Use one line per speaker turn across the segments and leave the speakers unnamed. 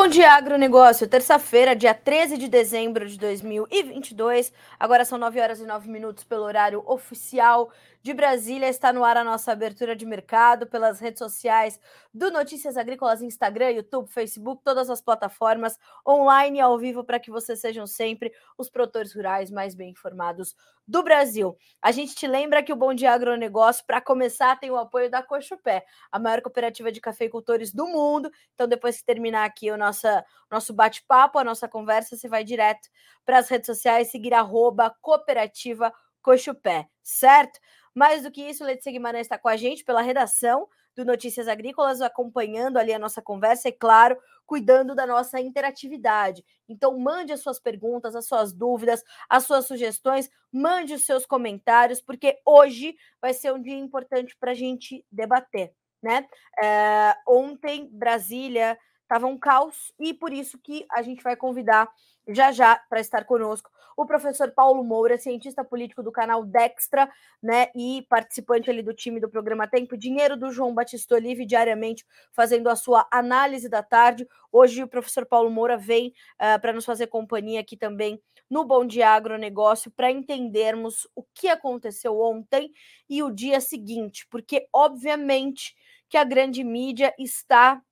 Bom dia, agronegócio. Terça-feira, dia 13 de dezembro de 2022. Agora são 9 horas e 9 minutos pelo horário oficial de Brasília. Está no ar a nossa abertura de mercado pelas redes sociais do Notícias Agrícolas, Instagram, YouTube, Facebook, todas as plataformas online e ao vivo para que vocês sejam sempre os produtores rurais mais bem informados do Brasil. A gente te lembra que o Bom Dia Agronegócio, para começar, tem o apoio da Cochupé, a maior cooperativa de cafeicultores do mundo. Então, depois que terminar aqui o nossa, nosso bate-papo, a nossa conversa, você vai direto para as redes sociais, seguir arroba cooperativa Cochupé, certo? Mais do que isso, Letícia Guimarães está com a gente pela redação do Notícias Agrícolas, acompanhando ali a nossa conversa e, claro, cuidando da nossa interatividade. Então, mande as suas perguntas, as suas dúvidas, as suas sugestões, mande os seus comentários, porque hoje vai ser um dia importante para a gente debater. Né? É, ontem, Brasília estava um caos e por isso que a gente vai convidar já já para estar conosco o professor Paulo Moura, cientista político do canal Dextra, né, e participante ali do time do programa Tempo Dinheiro do João Batista Olive, diariamente fazendo a sua análise da tarde. Hoje o professor Paulo Moura vem uh, ah, para nos fazer companhia aqui também no Bom Dia Agronegócio para entendermos o que aconteceu ontem e o dia seguinte, porque obviamente que a grande mídia está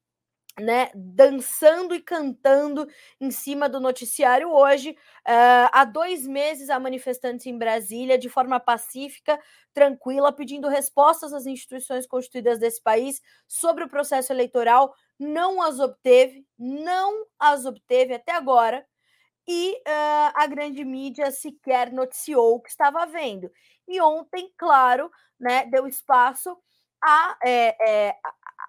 né, dançando e cantando em cima do noticiário hoje. Uh, há dois meses, há manifestantes em Brasília, de forma pacífica, tranquila, pedindo respostas às instituições constituídas desse país sobre o processo eleitoral. Não as obteve, não as obteve até agora. E uh, a grande mídia sequer noticiou o que estava havendo. E ontem, claro, né, deu espaço a, é, é,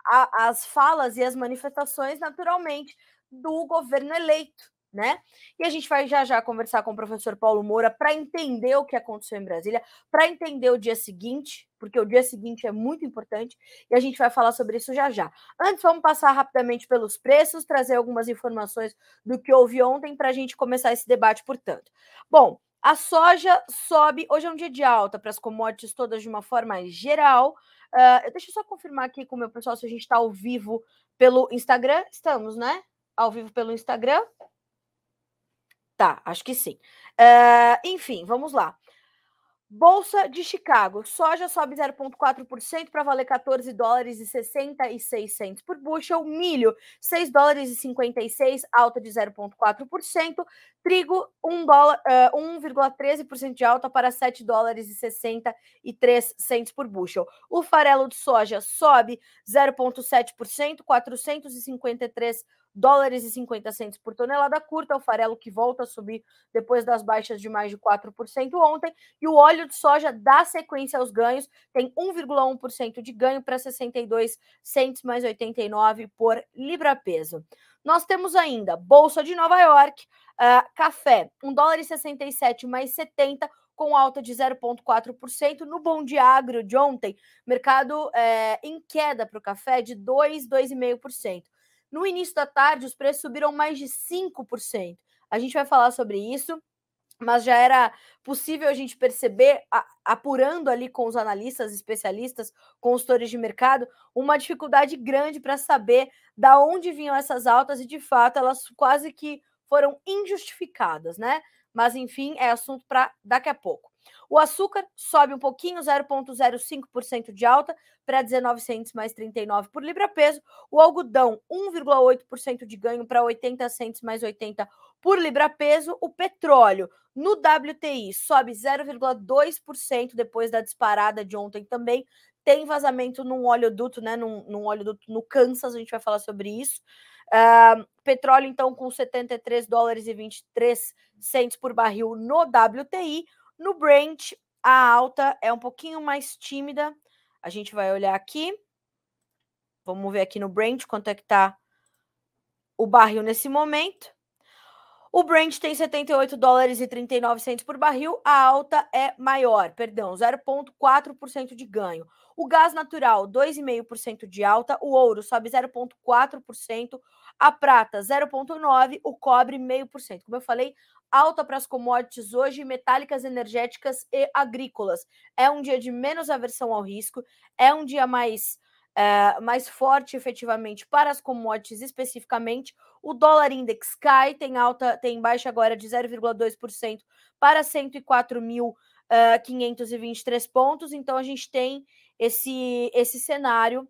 a, as falas e as manifestações, naturalmente, do governo eleito, né? E a gente vai já já conversar com o professor Paulo Moura para entender o que aconteceu em Brasília, para entender o dia seguinte, porque o dia seguinte é muito importante, e a gente vai falar sobre isso já já. Antes, vamos passar rapidamente pelos preços, trazer algumas informações do que houve ontem para a gente começar esse debate, portanto. Bom, a soja sobe, hoje é um dia de alta para as commodities todas de uma forma geral. Uh, deixa eu só confirmar aqui com o meu pessoal se a gente está ao vivo pelo Instagram. Estamos, né? Ao vivo pelo Instagram. Tá, acho que sim. Uh, enfim, vamos lá. Bolsa de Chicago, soja sobe 0,4% para valer 14 dólares e 66 centos por bushel, milho 6 dólares e 56, alta de 0,4%, trigo 1 dólar, uh, 1,13% de alta para 7 dólares e 63 centos por bushel. O farelo de soja sobe 0,7%, 453 dólares e 50 centos por tonelada curta, o farelo que volta a subir depois das baixas de mais de 4% ontem, e o óleo de soja dá sequência aos ganhos, tem 1,1% de ganho para 62 centos mais 89 por libra-peso. Nós temos ainda Bolsa de Nova York, uh, café, 1 dólar e 67 mais 70, com alta de 0,4%. No Bom Dia Agro de ontem, mercado é, em queda para o café de 2, 2,5%. No início da tarde, os preços subiram mais de 5%. A gente vai falar sobre isso, mas já era possível a gente perceber, apurando ali com os analistas, especialistas, consultores de mercado, uma dificuldade grande para saber da onde vinham essas altas e, de fato, elas quase que foram injustificadas, né? Mas, enfim, é assunto para daqui a pouco. O açúcar sobe um pouquinho, 0,05% de alta para 19 centos mais 39 por libra-peso. O algodão, 1,8% de ganho para 80 centos mais 80 por libra-peso. O petróleo no WTI sobe 0,2% depois da disparada de ontem também. Tem vazamento num oleoduto, né? Num, num oleoduto no Kansas, a gente vai falar sobre isso. Uh, petróleo, então, com 73 dólares e 23 centos por barril no WTI. No Brent, a alta é um pouquinho mais tímida. A gente vai olhar aqui. Vamos ver aqui no Brent quanto é que está o barril nesse momento. O Brent tem 78 dólares e 39 centos por barril, a alta é maior, perdão, 0,4% de ganho. O gás natural, 2,5% de alta, o ouro sobe 0,4%, a prata 0,9%, o cobre 0,5%. Como eu falei, alta para as commodities hoje, metálicas, energéticas e agrícolas. É um dia de menos aversão ao risco, é um dia mais é, mais forte efetivamente para as commodities especificamente. O dólar index cai, tem alta, tem baixa agora de 0,2% para 104.523 uh, pontos. Então a gente tem esse, esse cenário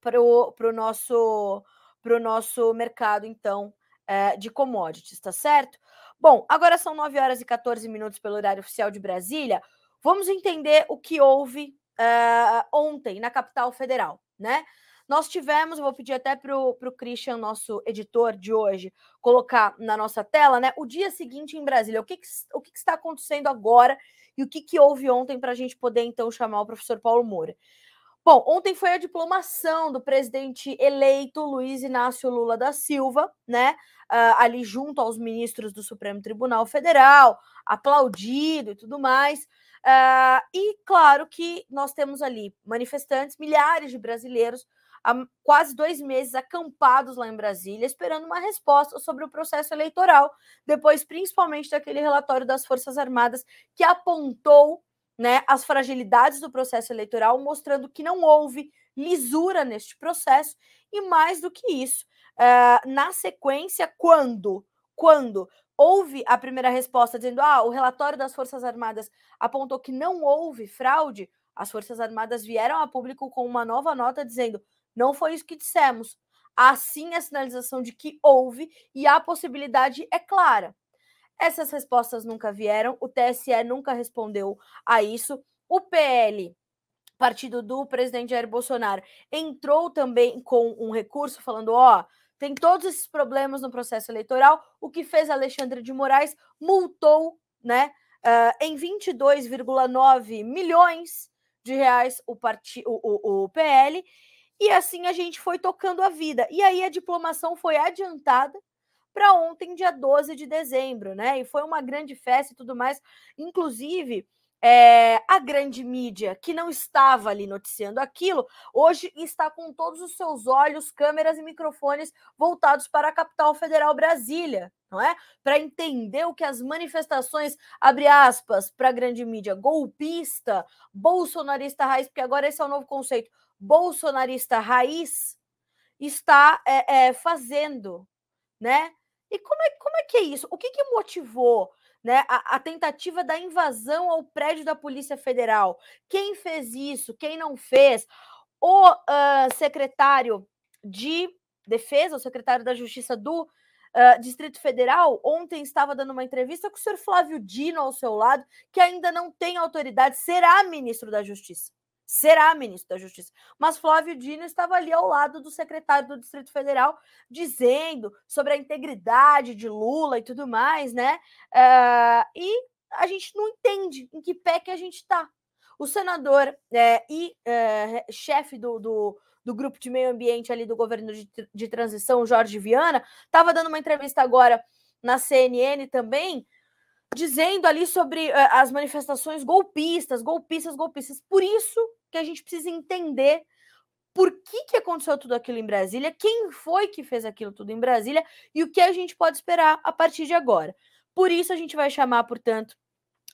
para o nosso, pro nosso mercado, então, uh, de commodities, tá certo? Bom, agora são 9 horas e 14 minutos pelo horário oficial de Brasília. Vamos entender o que houve uh, ontem na capital federal, né? Nós tivemos, vou pedir até para o Christian, nosso editor de hoje, colocar na nossa tela, né? O dia seguinte em Brasília. O que, que o que, que, está acontecendo agora e o que, que houve ontem para a gente poder, então, chamar o professor Paulo Moura. Bom, ontem foi a diplomação do presidente eleito Luiz Inácio Lula da Silva, né? Uh, ali junto aos ministros do Supremo Tribunal Federal, aplaudido e tudo mais. Uh, e claro que nós temos ali manifestantes, milhares de brasileiros, há quase dois meses acampados lá em Brasília, esperando uma resposta sobre o processo eleitoral, depois principalmente daquele relatório das Forças Armadas que apontou né, as fragilidades do processo eleitoral, mostrando que não houve lisura neste processo, e mais do que isso, uh, na sequência, quando, quando houve a primeira resposta dizendo: ah, o relatório das Forças Armadas apontou que não houve fraude, as Forças Armadas vieram a público com uma nova nota dizendo: não foi isso que dissemos. Assim, a sinalização de que houve e a possibilidade é clara. Essas respostas nunca vieram, o TSE nunca respondeu a isso. O PL, partido do presidente Jair Bolsonaro, entrou também com um recurso falando: ó, tem todos esses problemas no processo eleitoral, o que fez Alexandre de Moraes multou, né, uh, em 22,9 milhões de reais o, part... o, o, o PL, e assim a gente foi tocando a vida. E aí a diplomação foi adiantada para ontem, dia 12 de dezembro, né? E foi uma grande festa e tudo mais. Inclusive, é, a grande mídia que não estava ali noticiando aquilo, hoje está com todos os seus olhos, câmeras e microfones voltados para a capital federal Brasília, não é? Para entender o que as manifestações, abre aspas, para a grande mídia, golpista, bolsonarista raiz, porque agora esse é o novo conceito, bolsonarista raiz, está é, é, fazendo, né? E como é, como é que é isso? O que, que motivou né, a, a, tentativa da invasão ao prédio da Polícia Federal. Quem fez isso? Quem não fez? O uh, secretário de Defesa, o secretário da Justiça do uh, Distrito Federal, ontem estava dando uma entrevista com o senhor Flávio Dino ao seu lado, que ainda não tem autoridade, será ministro da Justiça será ministro da Justiça. Mas Flávio Dino estava ali ao lado do secretário do Distrito Federal, dizendo sobre a integridade de Lula e tudo mais, né? Uh, e a gente não entende em que pé que a gente está. O senador é, e é, chefe do, do, do, grupo de meio ambiente ali do governo de, de transição, Jorge Viana, estava dando uma entrevista agora na CNN também, dizendo ali sobre uh, as manifestações golpistas, golpistas, golpistas. Por isso que a gente precisa entender por que, que aconteceu tudo aquilo em Brasília, quem foi que fez aquilo tudo em Brasília e o que a gente pode esperar a partir de agora. Por isso a gente vai chamar, portanto,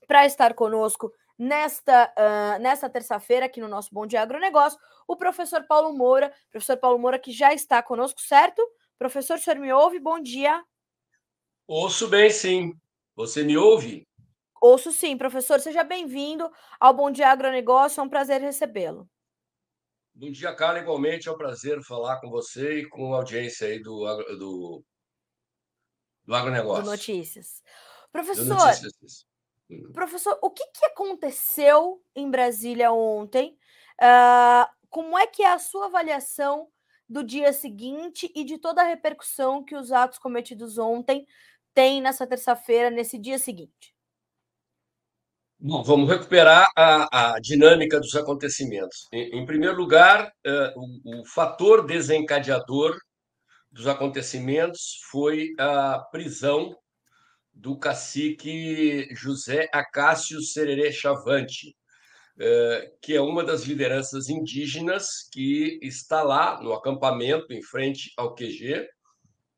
para estar conosco nesta, uh, nesta terça-feira aqui no nosso Bom Dia Agronegócio, o professor Paulo Moura, professor Paulo Moura que já está conosco, certo? Professor, o senhor me ouve? Bom dia.
Ouço bem, sim. Você me ouve?
Ouço sim, professor. Seja bem-vindo ao Bom Dia Agronegócio. É um prazer recebê-lo.
Bom dia, Carla. Igualmente é um prazer falar com você e com a audiência aí do, do, do agronegócio.
Do Notícias. Professor, do notícias. Professor, o que, que aconteceu em Brasília ontem? Uh, como é que é a sua avaliação do dia seguinte e de toda a repercussão que os atos cometidos ontem tem nessa terça-feira, nesse dia seguinte?
Bom, vamos recuperar a, a dinâmica dos acontecimentos. Em, em primeiro lugar, uh, o, o fator desencadeador dos acontecimentos foi a prisão do cacique José Acácio Sererê Chavante, eh, que é uma das lideranças indígenas que está lá no acampamento em frente ao QG,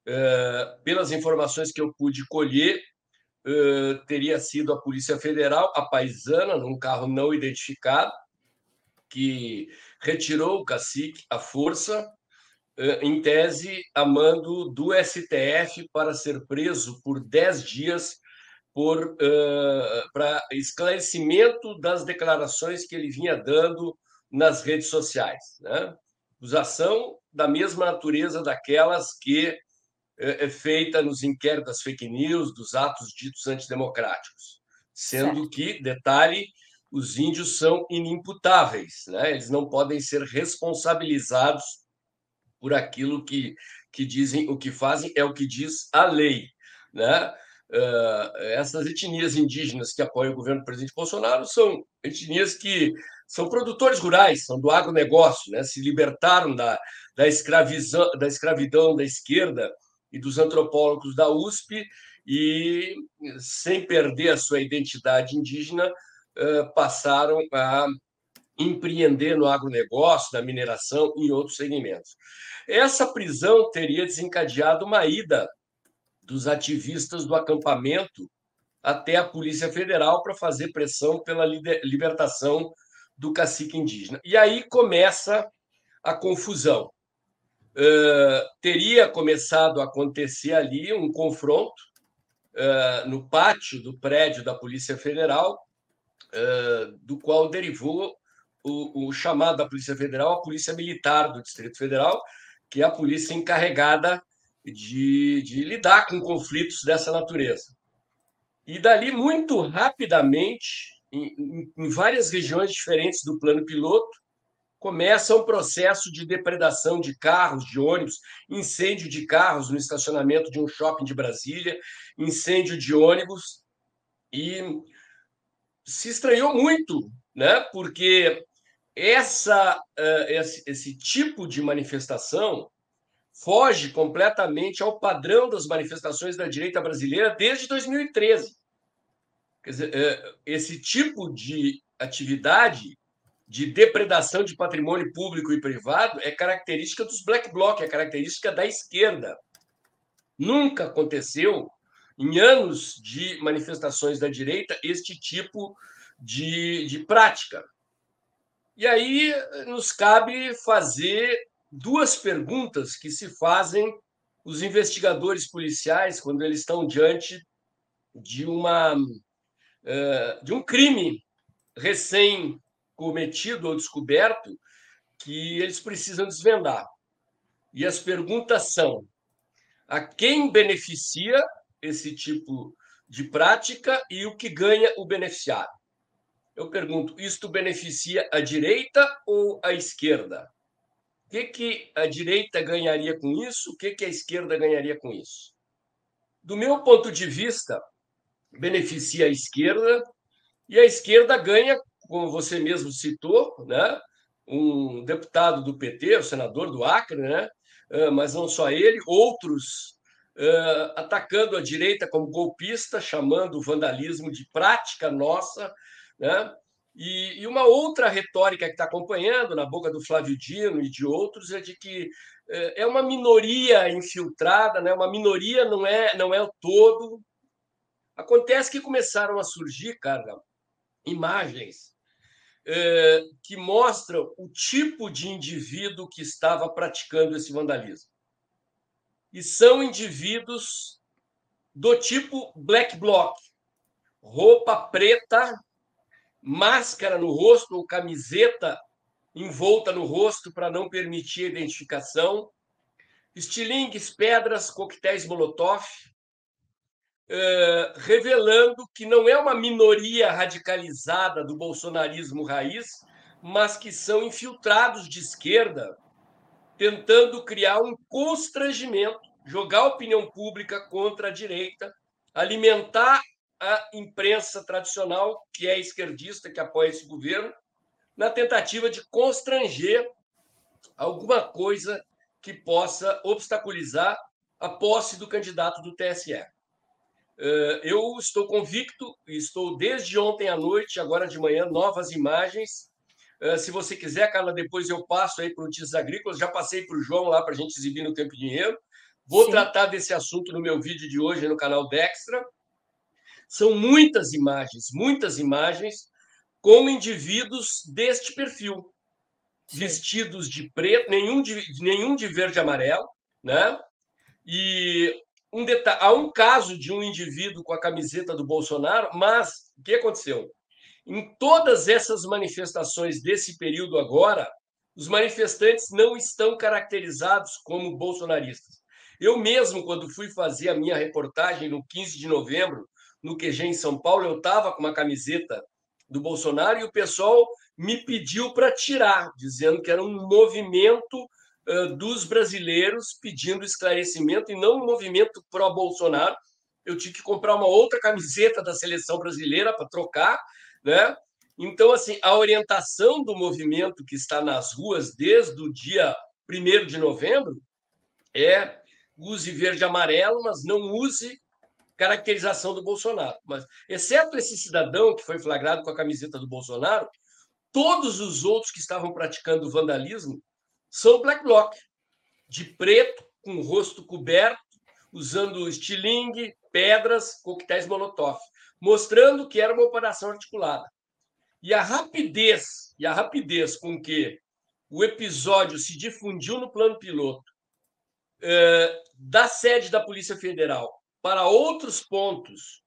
eh, pelas informações que eu pude colher, eh, teria sido a Polícia Federal, a paisana, num carro não identificado, que retirou o cacique à força, em tese, a mando do STF para ser preso por 10 dias por uh, para esclarecimento das declarações que ele vinha dando nas redes sociais, né? Acusação da mesma natureza daquelas que é, é feita nos inquéritos das fake news, dos atos ditos antidemocráticos, sendo certo. que, detalhe, os índios são inimputáveis, né? Eles não podem ser responsabilizados por aquilo que, que dizem, o que fazem é o que diz a lei, né? Uh, essas etnias indígenas que apoiam o governo do presidente Bolsonaro são etnias que são produtores rurais, são do agronegócio, né? se libertaram da, da, escravização, da escravidão da esquerda e dos antropólogos da USP e, sem perder a sua identidade indígena, passaram a empreender no agronegócio, na mineração e em outros segmentos. Essa prisão teria desencadeado uma ida dos ativistas do acampamento até a Polícia Federal para fazer pressão pela libertação do cacique indígena. E aí começa a confusão. Uh, teria começado a acontecer ali um confronto uh, no pátio do prédio da Polícia Federal, uh, do qual derivou o, o, chamado da Polícia Federal a Polícia Militar do Distrito Federal, que é a polícia encarregada de, de lidar com conflitos dessa natureza. E dali, muito rapidamente, em, em várias regiões diferentes do plano piloto, começa um processo de depredação de carros, de ônibus, incêndio de carros no estacionamento de um shopping de Brasília, incêndio de ônibus. E se estranhou muito, né? porque essa, eh, esse, esse tipo de manifestação foge completamente ao padrão das manifestações da direita brasileira desde 2013. Quer dizer, é, esse tipo de atividade de depredação de patrimônio público e privado é característica dos black bloc, é característica da esquerda. Nunca aconteceu, em anos de manifestações da direita, este tipo de, de prática. E aí nos cabe fazer duas perguntas que se fazem os investigadores policiais quando eles estão diante de uma eh, de um crime recém cometido ou descoberto que eles precisam desvendar. E as perguntas são: a quem beneficia esse tipo de prática e o que ganha o beneficiário? Eu pergunto: isto beneficia a direita ou a esquerda? O que, que a direita ganharia com isso? O que, que a esquerda ganharia com isso? Do meu ponto de vista, beneficia a esquerda e a esquerda ganha, como você mesmo citou, né? um deputado do PT, o senador do Acre, né? Ah, mas não só ele, outros uh, atacando a direita como golpista, chamando o vandalismo de prática nossa, né? E, e, uma outra retórica que está acompanhando na boca do Flávio Dino e de outros é de que é, é uma minoria infiltrada, né? uma minoria não é, não é o todo. Acontece que começaram a surgir, cara, imagens é, que mostram o tipo de indivíduo que estava praticando esse vandalismo. E são indivíduos do tipo black bloc, roupa preta máscara no rosto ou camiseta envolta no rosto para não permitir a identificação, estilingues, pedras, coquetéis Molotov, uh, revelando que não é uma minoria radicalizada do bolsonarismo raiz, mas que são infiltrados de esquerda, tentando criar um constrangimento, jogar a opinião pública contra a direita, alimentar a imprensa tradicional, que é esquerdista, que apoia esse governo, na tentativa de constranger alguma coisa que possa obstaculizar a posse do candidato do TSE. Eh, eu estou convicto, estou desde ontem à noite, agora de manhã, novas imagens. Eh, se você quiser, Carla, depois eu passo aí para o Notícias Agrícolas. Já passei para o João lá para a gente exibir no Tempo e Dinheiro. Vou Sim. tratar desse assunto no meu vídeo de hoje no canal Dextra. São muitas imagens, muitas imagens com indivíduos deste perfil, vestidos de preto, nenhum de, nenhum de verde e amarelo, né? E um detalhe, há um caso de um indivíduo com a camiseta do Bolsonaro, mas o que aconteceu? Em todas essas manifestações desse período agora, os manifestantes não estão caracterizados como bolsonaristas. Eu mesmo, quando fui fazer a minha reportagem no 15 de novembro, no QG em São Paulo, eu estava com uma camiseta do Bolsonaro e o pessoal me pediu para tirar, dizendo que era um movimento dos brasileiros pedindo esclarecimento e não um movimento pró-Bolsonaro. Eu tive que comprar uma outra camiseta da seleção brasileira para trocar, né? Então, assim, a orientação do movimento que está nas ruas desde o dia 1 de novembro é use verde e amarelo, mas não use caracterização do Bolsonaro. Mas, exceto esse cidadão que foi flagrado com a camiseta do Bolsonaro, todos os outros que estavam praticando vandalismo são black bloc, de preto, com o rosto coberto, usando estilingue, pedras, coquetéis molotov, mostrando que era uma operação articulada. E a rapidez, e a rapidez com que o episódio se difundiu no plano piloto eh, da sede da Polícia Federal para outros pontos,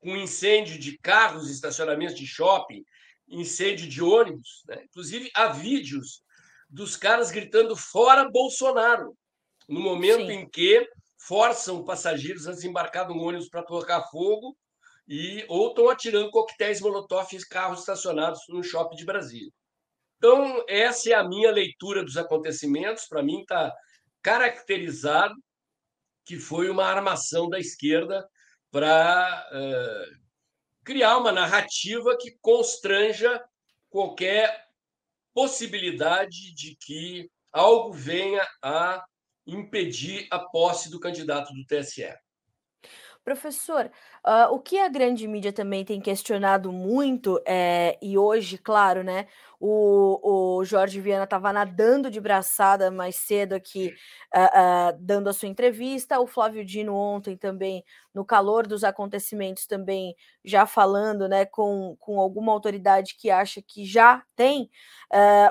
com incêndio de carros, estacionamentos de shopping, incêndio de ônibus. Né? Inclusive, há vídeos dos caras gritando fora Bolsonaro, no momento Sim. em que forçam passageiros a desembarcar no ônibus para tocar fogo e ou estão atirando coquetéis molotov em carros estacionados no shopping de Brasília. Então, essa é a minha leitura dos acontecimentos. Para mim, está caracterizado que foi uma armação da esquerda para uh, criar uma narrativa que constranja qualquer possibilidade de que algo venha a impedir a posse do candidato do TSE.
Professor, uh, o que a grande mídia também tem questionado muito, é, e hoje, claro, né, o, o Jorge Viana estava nadando de braçada mais cedo aqui, uh, uh, dando a sua entrevista, o Flávio Dino ontem também, no calor dos acontecimentos, também já falando né, com, com alguma autoridade que acha que já tem,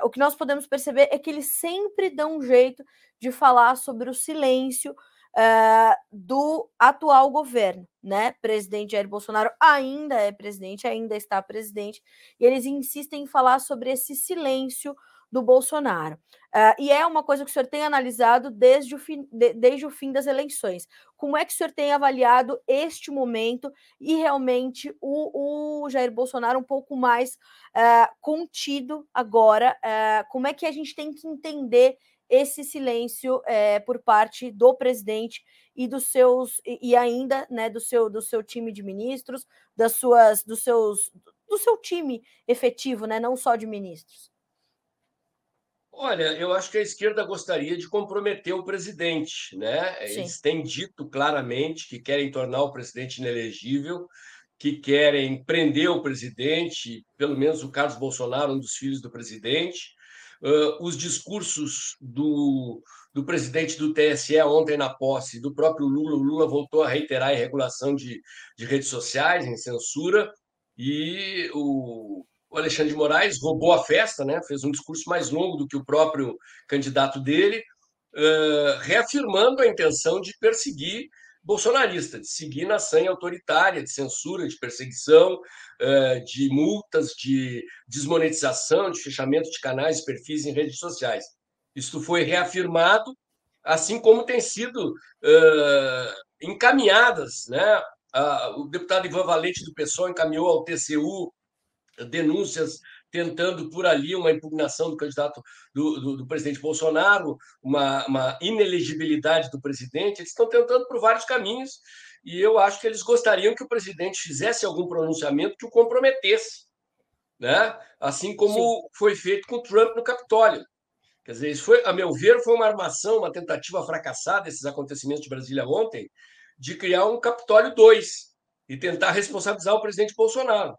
o que nós podemos perceber é que eles sempre dão um jeito de falar sobre o silêncio, uh, do atual governo, né? Presidente Jair Bolsonaro ainda é presidente, ainda está presidente, e eles insistem em falar sobre esse silêncio do Bolsonaro. Uh, e é uma coisa que o senhor tem analisado desde o, fim, de, desde o fim das eleições. Como é que o senhor tem avaliado este momento e realmente o, o Jair Bolsonaro um pouco mais uh, contido agora? Como é que a gente tem que entender esse silêncio é, por parte do presidente e dos seus e, ainda né, do seu do seu time de ministros, das suas dos seus do seu time efetivo, né, não só de ministros.
Olha, eu acho que a esquerda gostaria de comprometer o presidente, né? Sim. Eles têm dito claramente que querem tornar o presidente inelegível, que querem prender o presidente, pelo menos o Carlos Bolsonaro, um dos filhos do presidente, uh, os discursos do, do presidente do TSE ontem na posse, do próprio Lula. O Lula voltou a reiterar a irregulação de, de redes sociais, em censura, e o, o Alexandre de Moraes roubou a festa, né? fez um discurso mais longo do que o próprio candidato dele, uh, reafirmando a intenção de perseguir bolsonarista, de seguir na senha autoritária, de censura, de perseguição, eh, de multas, de desmonetização, de fechamento de canais perfis em redes sociais. Isso foi reafirmado, assim como tem sido uh, encaminhadas. Né? o deputado Ivan Valente do PSOL encaminhou ao TCU denúncias tentando por ali uma impugnação do candidato do, do, do presidente Bolsonaro, uma, uma, inelegibilidade do presidente. Eles estão tentando por vários caminhos e eu acho que eles gostariam que o presidente fizesse algum pronunciamento que o comprometesse, né? Assim como Sim. foi feito com Trump no Capitólio. Quer dizer, isso foi, a meu ver, foi uma armação, uma tentativa fracassada desses acontecimentos de Brasília ontem, de criar um Capitólio 2 e tentar responsabilizar o presidente Bolsonaro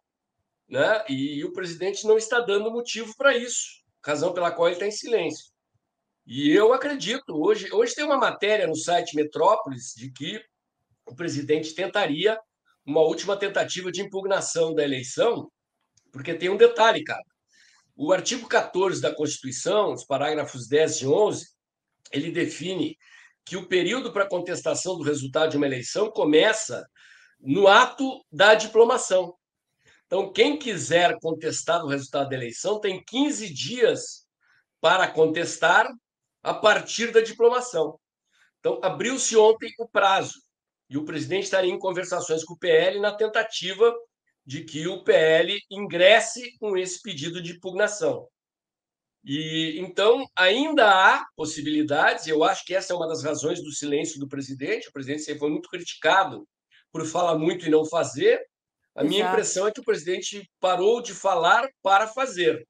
né? E o presidente não está dando motivo para isso, razão pela qual ele está em silêncio. E eu acredito, hoje, hoje tem uma matéria no site Metrópolis de que o presidente tentaria uma última tentativa de impugnação da eleição, porque tem um detalhe, cara. O artigo 14 da Constituição, os parágrafos 10 e 11, ele define que o período para contestação do resultado de uma eleição começa no ato da diplomação. Então, quem quiser contestar o resultado da eleição tem 15 dias para contestar a partir da diplomação. Então, abriu-se ontem o prazo e o presidente estaria em conversações com o PL na tentativa de que o PL ingresse com esse pedido de impugnação. E então ainda há possibilidades, eu acho que essa é uma das razões do silêncio do presidente. O presidente sempre foi muito criticado por falar muito e não fazer. A Exato. minha impressão é que o presidente parou de falar para fazer.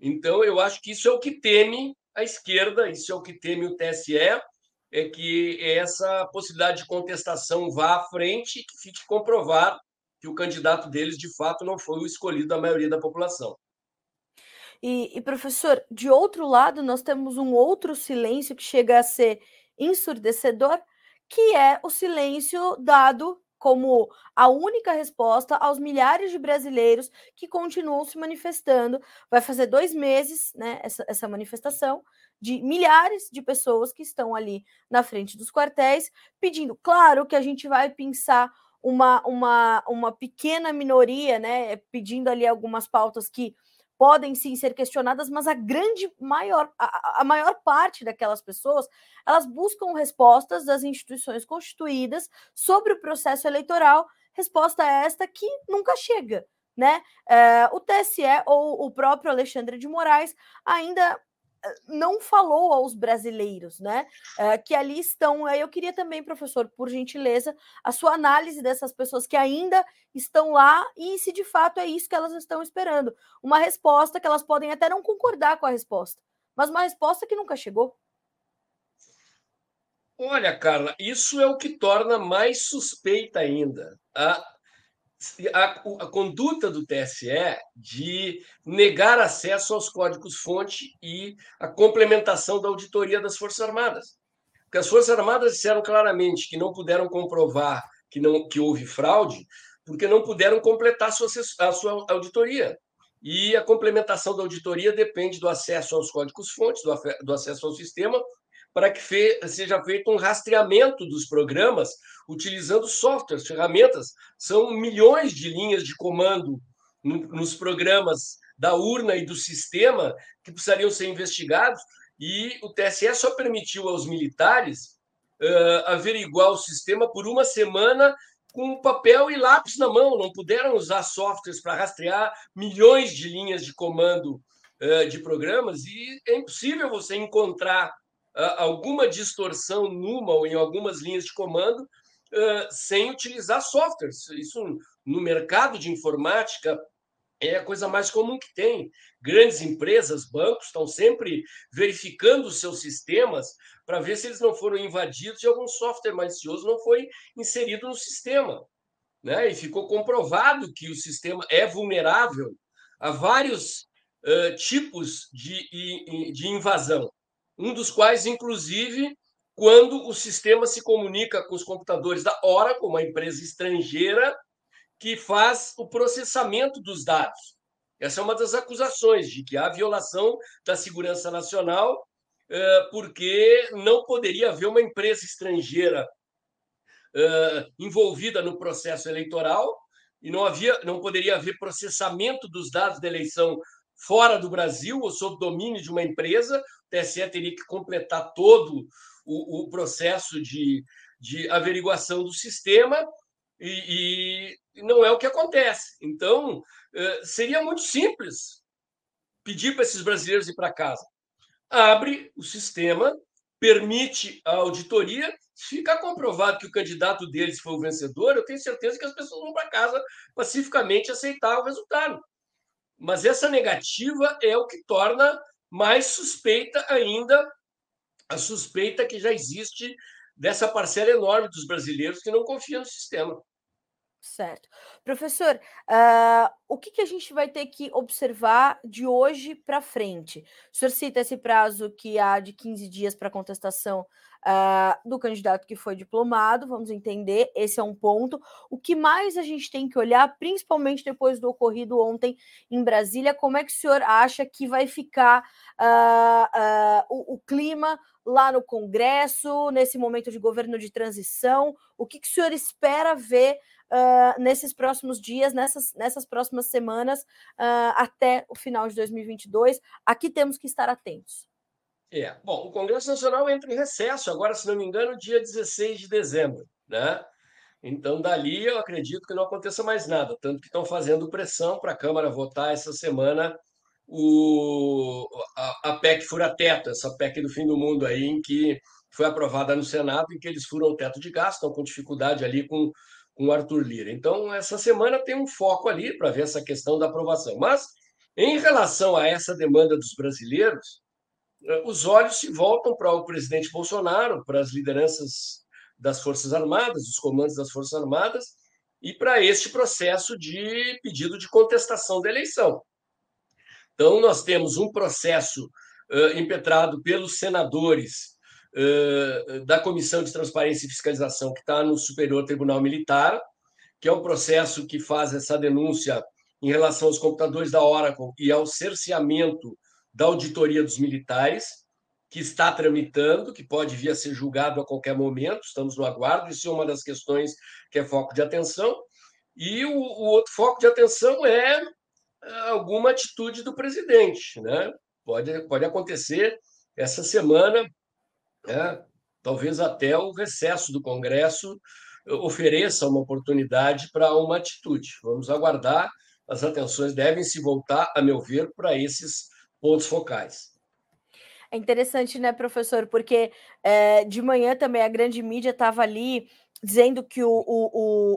Então eu acho que isso é o que teme a esquerda, isso é o que teme o TSE, é que essa possibilidade de contestação vá à frente e que fique comprovado que o candidato deles, de fato, não foi o escolhido da maioria da população.
E, e, professor, de outro lado, nós temos um outro silêncio que chega a ser ensurdecedor, que é o silêncio dado como a única resposta aos milhares de brasileiros que continuam se manifestando. Vai fazer dois meses, né, essa, essa manifestação de milhares de pessoas que estão ali na frente dos quartéis, pedindo, claro, que a gente vai pensar uma, uma, uma pequena minoria, né, pedindo ali algumas pautas que podem sim ser questionadas, mas a grande maior, a, a, maior parte daquelas pessoas, elas buscam respostas das instituições constituídas sobre o processo eleitoral, resposta esta que nunca chega, né? É, o TSE ou o próprio Alexandre de Moraes ainda não falou aos brasileiros, né? É, que ali estão. Eu queria também, professor, por gentileza, a sua análise dessas pessoas que ainda estão lá e se de fato é isso que elas estão esperando. Uma resposta que elas podem até não concordar com a resposta, mas uma resposta que nunca chegou.
Olha, Carla, isso é o que torna mais suspeita ainda. A a, a, conduta do TSE de negar acesso aos códigos-fonte e a complementação da auditoria das Forças Armadas. Porque as Forças Armadas disseram claramente que não puderam comprovar que, não, que houve fraude, porque não puderam completar a sua, a sua auditoria. E a complementação da auditoria depende do acesso aos códigos-fontes, do, do acesso ao sistema, para que fe seja feito um rastreamento dos programas utilizando softwares, ferramentas. São milhões de linhas de comando no, nos programas da urna e do sistema que precisariam ser investigados, e o TSE só permitiu aos militares uh, averiguar o sistema por uma semana com papel e lápis na mão, não puderam usar softwares para rastrear milhões de linhas de comando uh, de programas, e é impossível você encontrar alguma distorção numa ou em algumas linhas de comando sem utilizar softwares. Isso no mercado de informática é a coisa mais comum que tem. Grandes empresas, bancos estão sempre verificando os seus sistemas para ver se eles não foram invadidos e algum software malicioso não foi inserido no sistema. Né? E ficou comprovado que o sistema é vulnerável a vários uh, tipos de, de invasão um dos quais, inclusive, quando o sistema se comunica com os computadores da Oracle, uma empresa estrangeira que faz o processamento dos dados. Essa é uma das acusações de que há violação da segurança nacional, eh, porque não poderia haver uma empresa estrangeira eh, envolvida no processo eleitoral e não havia, não poderia haver processamento dos dados da eleição fora do Brasil ou sob domínio de uma empresa, o TSE teria que completar todo o, o processo de, de averiguação do sistema e, e, não é o que acontece. Então, eh, seria muito simples pedir para esses brasileiros ir para casa. Abre o sistema, permite a auditoria, se ficar comprovado que o candidato deles foi o vencedor, eu tenho certeza que as pessoas vão para casa pacificamente aceitar o resultado. Mas essa negativa é o que torna mais suspeita ainda a suspeita que já existe dessa parcela enorme dos brasileiros que não confiam no sistema.
Certo. Professor, uh, o que, que, a gente vai ter que observar de hoje para frente? O senhor cita esse prazo que há de 15 dias para contestação uh, do candidato que foi diplomado, vamos entender, esse é um ponto. O que mais a gente tem que olhar, principalmente depois do ocorrido ontem em Brasília, como é que o senhor acha que vai ficar uh, o, o clima lá no Congresso, nesse momento de governo de transição? O que, que o senhor espera ver? Uh, nesses próximos dias, nessas, nessas próximas semanas, uh, até o final de 2022. Aqui temos que estar atentos.
É, bom, o Congresso Nacional entra em recesso agora, se não me engano, dia 16 de dezembro, né? Então, dali eu acredito que não aconteça mais nada, tanto que estão fazendo pressão para a Câmara votar essa semana o, a, a PEC fura-teto, essa PEC do fim do mundo aí, em que foi aprovada no Senado, em que eles furam o teto de gasto, estão com dificuldade ali com com o Arthur Lira. Então, essa semana tem um foco ali para ver essa questão da aprovação. Mas, em relação a essa demanda dos brasileiros, eh, os olhos se voltam para o presidente Bolsonaro, para as lideranças das Forças Armadas, os comandos das Forças Armadas, e para este processo de pedido de contestação da eleição. Então, nós temos um processo uh, impetrado pelos senadores da Comissão de Transparência e Fiscalização, que está no Superior Tribunal Militar, que é o processo que faz essa denúncia em relação aos computadores da Oracle e ao cerceamento da auditoria dos militares, que está tramitando, que pode vir a ser julgado a qualquer momento, estamos no aguardo, isso é uma das questões que é foco de atenção. E o, o outro foco de atenção é alguma atitude do presidente. Né? Pode, pode acontecer essa semana é, talvez até o recesso do Congresso ofereça uma oportunidade para uma atitude. Vamos aguardar. As atenções devem se voltar, a meu ver, para esses pontos focais.
É interessante, né, professor? Porque é, de manhã também a grande mídia estava ali dizendo que o, o,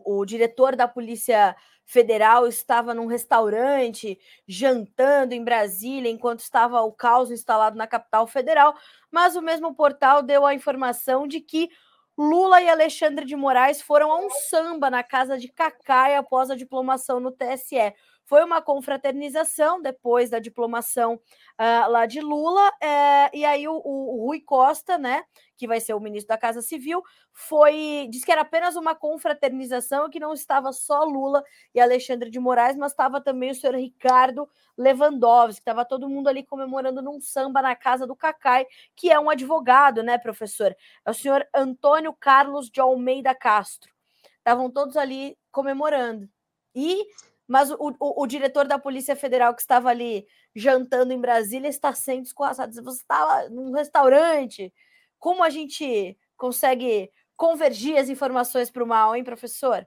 o, o diretor da Polícia Federal estava num restaurante jantando em Brasília enquanto estava o caos instalado na capital federal, mas o mesmo portal deu a informação de que Lula e Alexandre de Moraes foram a um samba na casa de Cacai após a diplomação no TSE. Foi uma confraternização depois da diplomação uh, lá de Lula, uh, e aí o, o, o, Rui Costa, né, que vai ser o ministro da Casa Civil, foi disse que era apenas uma confraternização e que não estava só Lula e Alexandre de Moraes, mas estava também o senhor Ricardo Lewandowski, estava todo mundo ali comemorando num samba na casa do Cacai, que é um advogado, né, professor? É o senhor Antônio Carlos de Almeida Castro. Estavam todos ali comemorando. E mas o, o, o, diretor da Polícia Federal que estava ali jantando em Brasília está sendo escorraçado. Você estava num restaurante. Como a gente consegue convergir as informações para o mal, hein, professor?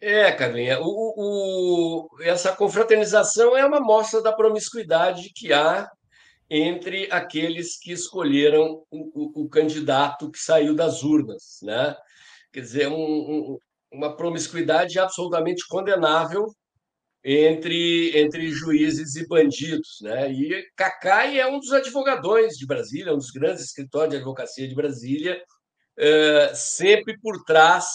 É, Carlinha, o, essa confraternização é uma mostra da promiscuidade que há entre aqueles que escolheram o, candidato que saiu das urnas, né? Quer dizer, um, uma promiscuidade absolutamente condenável entre, entre juízes e bandidos. Né? E Cacai é um dos advogadores de Brasília, um dos grandes escritórios de advocacia de Brasília, é, sempre por trás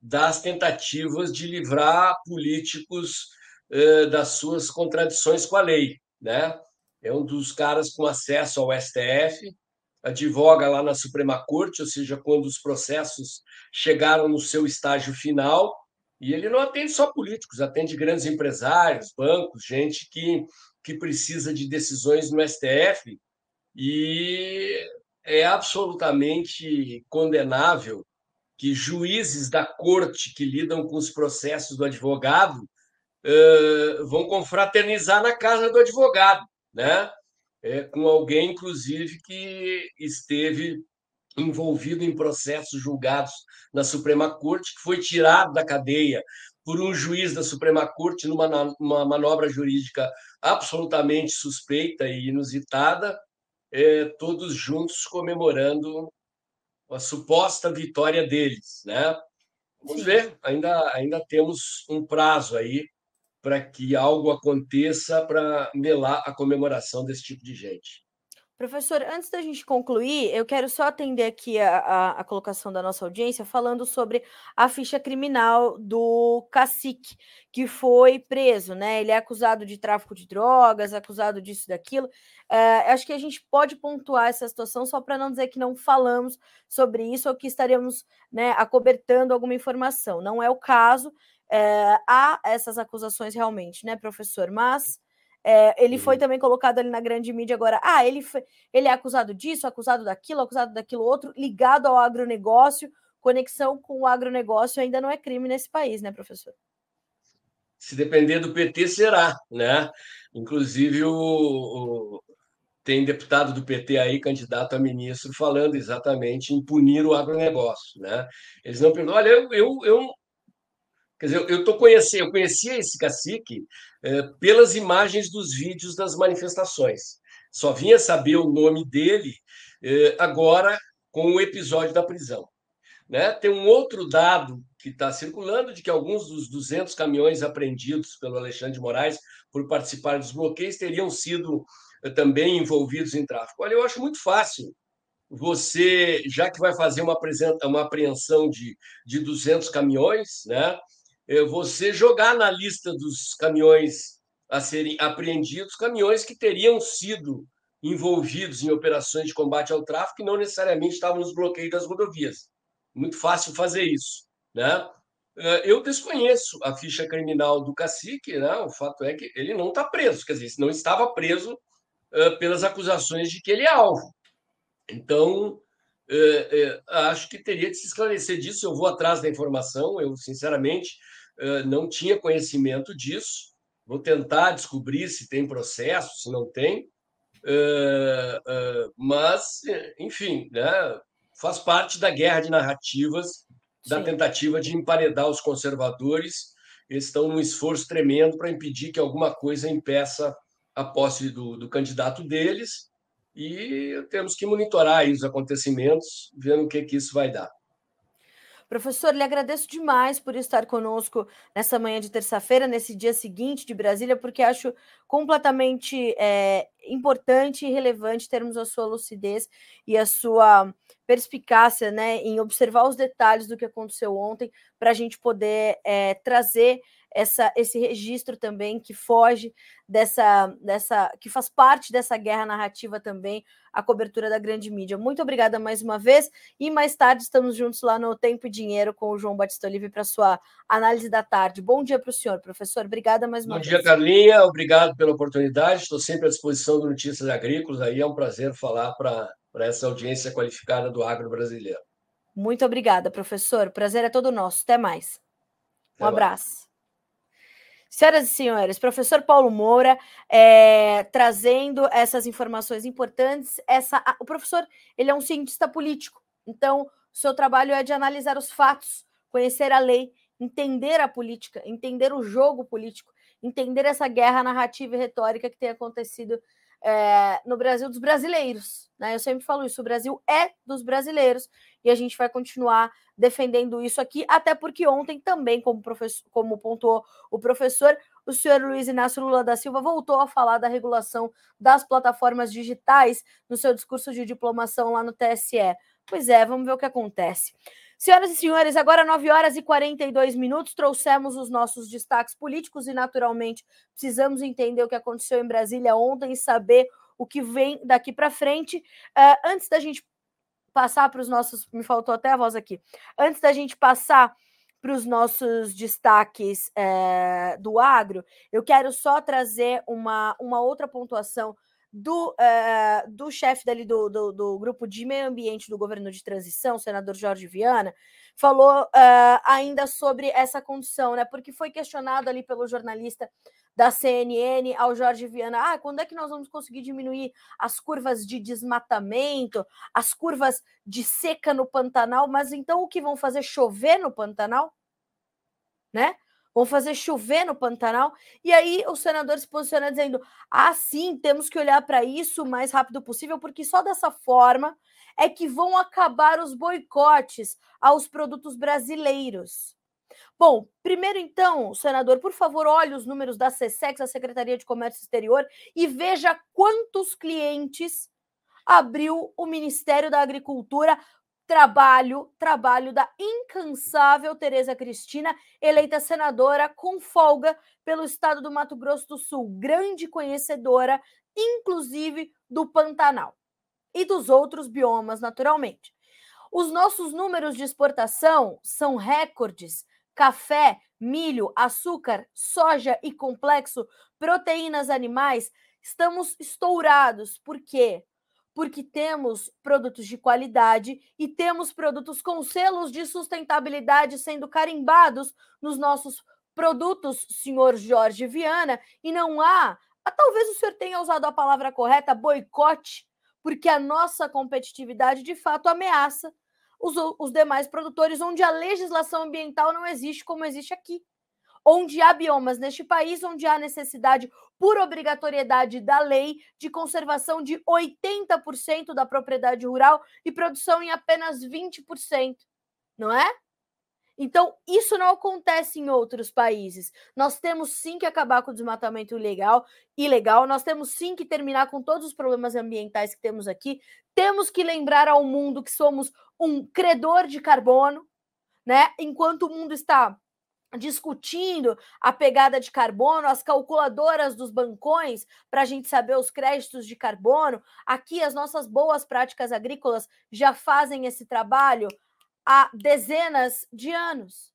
das tentativas de livrar políticos é, das suas contradições com a lei. Né? É um dos caras com acesso ao STF, advoga lá na Suprema Corte, ou seja, quando os processos chegaram no seu estágio final, e ele não atende só políticos, atende grandes empresários, bancos, gente que, que precisa de decisões no STF, e é absolutamente condenável que juízes da corte que lidam com os processos do advogado uh, vão confraternizar na casa do advogado, né? É, com alguém, inclusive, que esteve envolvido em processos julgados na Suprema Corte, que foi tirado da cadeia por um juiz da Suprema Corte numa manobra jurídica absolutamente suspeita e inusitada, é, todos juntos comemorando a suposta vitória deles, né? Vamos ver, ainda, ainda temos um prazo aí para que algo aconteça para melar a comemoração desse tipo de gente.
Professor, antes da gente concluir, eu quero só atender aqui a, a, a, colocação da nossa audiência, falando sobre a ficha criminal do cacique, que foi preso, né? Ele é acusado de tráfico de drogas, acusado disso daquilo. Uh, acho que a gente pode pontuar essa situação só para não dizer que não falamos sobre isso ou que estaríamos né, acobertando alguma informação. Não é o caso. Uh, há essas acusações realmente, né, professor? Mas é, ele foi também colocado ali na grande mídia agora. Ah, ele, foi, ele é acusado disso, acusado daquilo, acusado daquilo outro, ligado ao agronegócio. Conexão com o agronegócio ainda não é crime nesse país, né, professor?
Se depender do PT, será, né? Inclusive, o, o, tem deputado do PT aí, candidato a ministro, falando exatamente em punir o agronegócio, né? Eles não perguntam, olha, eu, eu, eu Quer dizer, eu, tô conhecendo, eu conhecia esse cacique é, pelas imagens dos vídeos das manifestações. Só vinha saber o nome dele é, agora com o episódio da prisão. Né? Tem um outro dado que está circulando de que alguns dos 200 caminhões apreendidos pelo Alexandre de Moraes por participar dos bloqueios teriam sido é, também envolvidos em tráfico. Olha, eu acho muito fácil você, já que vai fazer uma, uma apreensão de, de 200 caminhões, né? Você jogar na lista dos caminhões a serem apreendidos caminhões que teriam sido envolvidos em operações de combate ao tráfico e não necessariamente estavam nos bloqueios das rodovias. Muito fácil fazer isso, né? Eh, eu desconheço a ficha criminal do cacique, né? O fato é que ele não está preso, quer dizer, não estava preso eh, pelas acusações de que ele é alvo. Então, eh, acho que teria que se esclarecer disso. Eu vou atrás da informação. Eu, sinceramente, não tinha conhecimento disso. Vou tentar descobrir se tem processo, se não tem. Mas, enfim, né, faz parte da guerra de narrativas, da Sim. tentativa de emparedar os conservadores. Eles estão num esforço tremendo para impedir que alguma coisa impeça a posse do, do candidato deles. E temos que monitorar os acontecimentos, vendo o que, que isso vai dar.
Professor, lhe agradeço demais por estar conosco nessa manhã de terça-feira, nesse dia seguinte de Brasília, porque acho completamente é, importante e relevante termos a sua lucidez e a sua perspicácia né, em observar os detalhes do que aconteceu ontem, para a gente poder é, trazer essa, esse registro também que foge dessa, dessa, que faz parte dessa guerra narrativa também, a cobertura da grande mídia. Muito obrigada mais uma vez e mais tarde estamos juntos lá no Tempo e Dinheiro com o João Batista Olive para sua análise da tarde. Bom dia para o senhor, professor. Obrigada mais uma
Bom
vez.
Bom dia, Carlinha. Obrigado pela oportunidade. Estou sempre à disposição do Notícias Agrícolas. Aí é um prazer falar para essa audiência qualificada do agro brasileiro.
Muito obrigada, professor. Prazer é todo nosso. Até mais. Um abraço. Senhoras e senhores, professor Paulo Moura é, trazendo essas informações importantes. Essa, o professor ele é um cientista político, então seu trabalho é de analisar os fatos, conhecer a lei, entender a política, entender o jogo político, entender essa guerra narrativa e retórica que tem acontecido é, no Brasil dos brasileiros. Né? Eu sempre falo isso: o Brasil é dos brasileiros e a gente vai continuar defendendo isso aqui, até porque ontem também, como, professor, como pontuou o professor, o senhor Luiz Inácio Lula da Silva voltou a falar da regulação das plataformas digitais no seu discurso de diplomação lá no TSE. Pois é, vamos ver o que acontece. Senhoras e senhores, agora 9 horas e 42 minutos, trouxemos os nossos destaques políticos e, naturalmente, precisamos entender o que aconteceu em Brasília ontem e saber o que vem daqui para frente. Uh, antes da gente passar para os nossos. Me faltou até a voz aqui. Antes da gente passar para os nossos destaques é, do agro, eu quero só trazer uma, uma outra pontuação do, uh, do chefe dali do, do, do, grupo de meio ambiente do governo de transição, o senador Jorge Viana, falou uh, ainda sobre essa condição, né? Porque foi questionado ali pelo jornalista da CNN ao Jorge Viana: ah, quando é que nós vamos conseguir diminuir as curvas de desmatamento, as curvas de seca no Pantanal? Mas então o que vão fazer chover no Pantanal? Né? Vão fazer chover no Pantanal. E aí o senador se posiciona dizendo: ah, sim, temos que olhar para isso o mais rápido possível, porque só dessa forma é que vão acabar os boicotes aos produtos brasileiros. Bom, primeiro então, senador, por favor, olhe os números da SESEX, a Secretaria de Comércio Exterior, e veja quantos clientes abriu o Ministério da Agricultura trabalho, trabalho da incansável Tereza Cristina, eleita senadora com folga pelo estado do Mato Grosso do Sul, grande conhecedora, inclusive do Pantanal e dos outros biomas, naturalmente. Os nossos números de exportação são recordes. Café, milho, açúcar, soja e complexo, proteínas animais, estamos estourados. Por quê? Porque temos produtos de qualidade e temos produtos com selos de sustentabilidade sendo carimbados nos nossos produtos, senhor Jorge Viana, e não há, ah, talvez o senhor tenha usado a palavra correta, boicote, porque a nossa competitividade de fato ameaça os, os demais produtores, onde a legislação ambiental não existe como existe aqui onde há biomas neste país onde há necessidade, por obrigatoriedade da lei, de conservação de 80% da propriedade rural e produção em apenas 20%, não é? Então, isso não acontece em outros países. Nós temos sim que acabar com o desmatamento ilegal, ilegal, nós temos sim que terminar com todos os problemas ambientais que temos aqui. Temos que lembrar ao mundo que somos um credor de carbono, né? Enquanto o mundo está discutindo a pegada de carbono, as calculadoras dos bancões para a gente saber os créditos de carbono. Aqui, as nossas boas práticas agrícolas já fazem esse trabalho há dezenas de anos.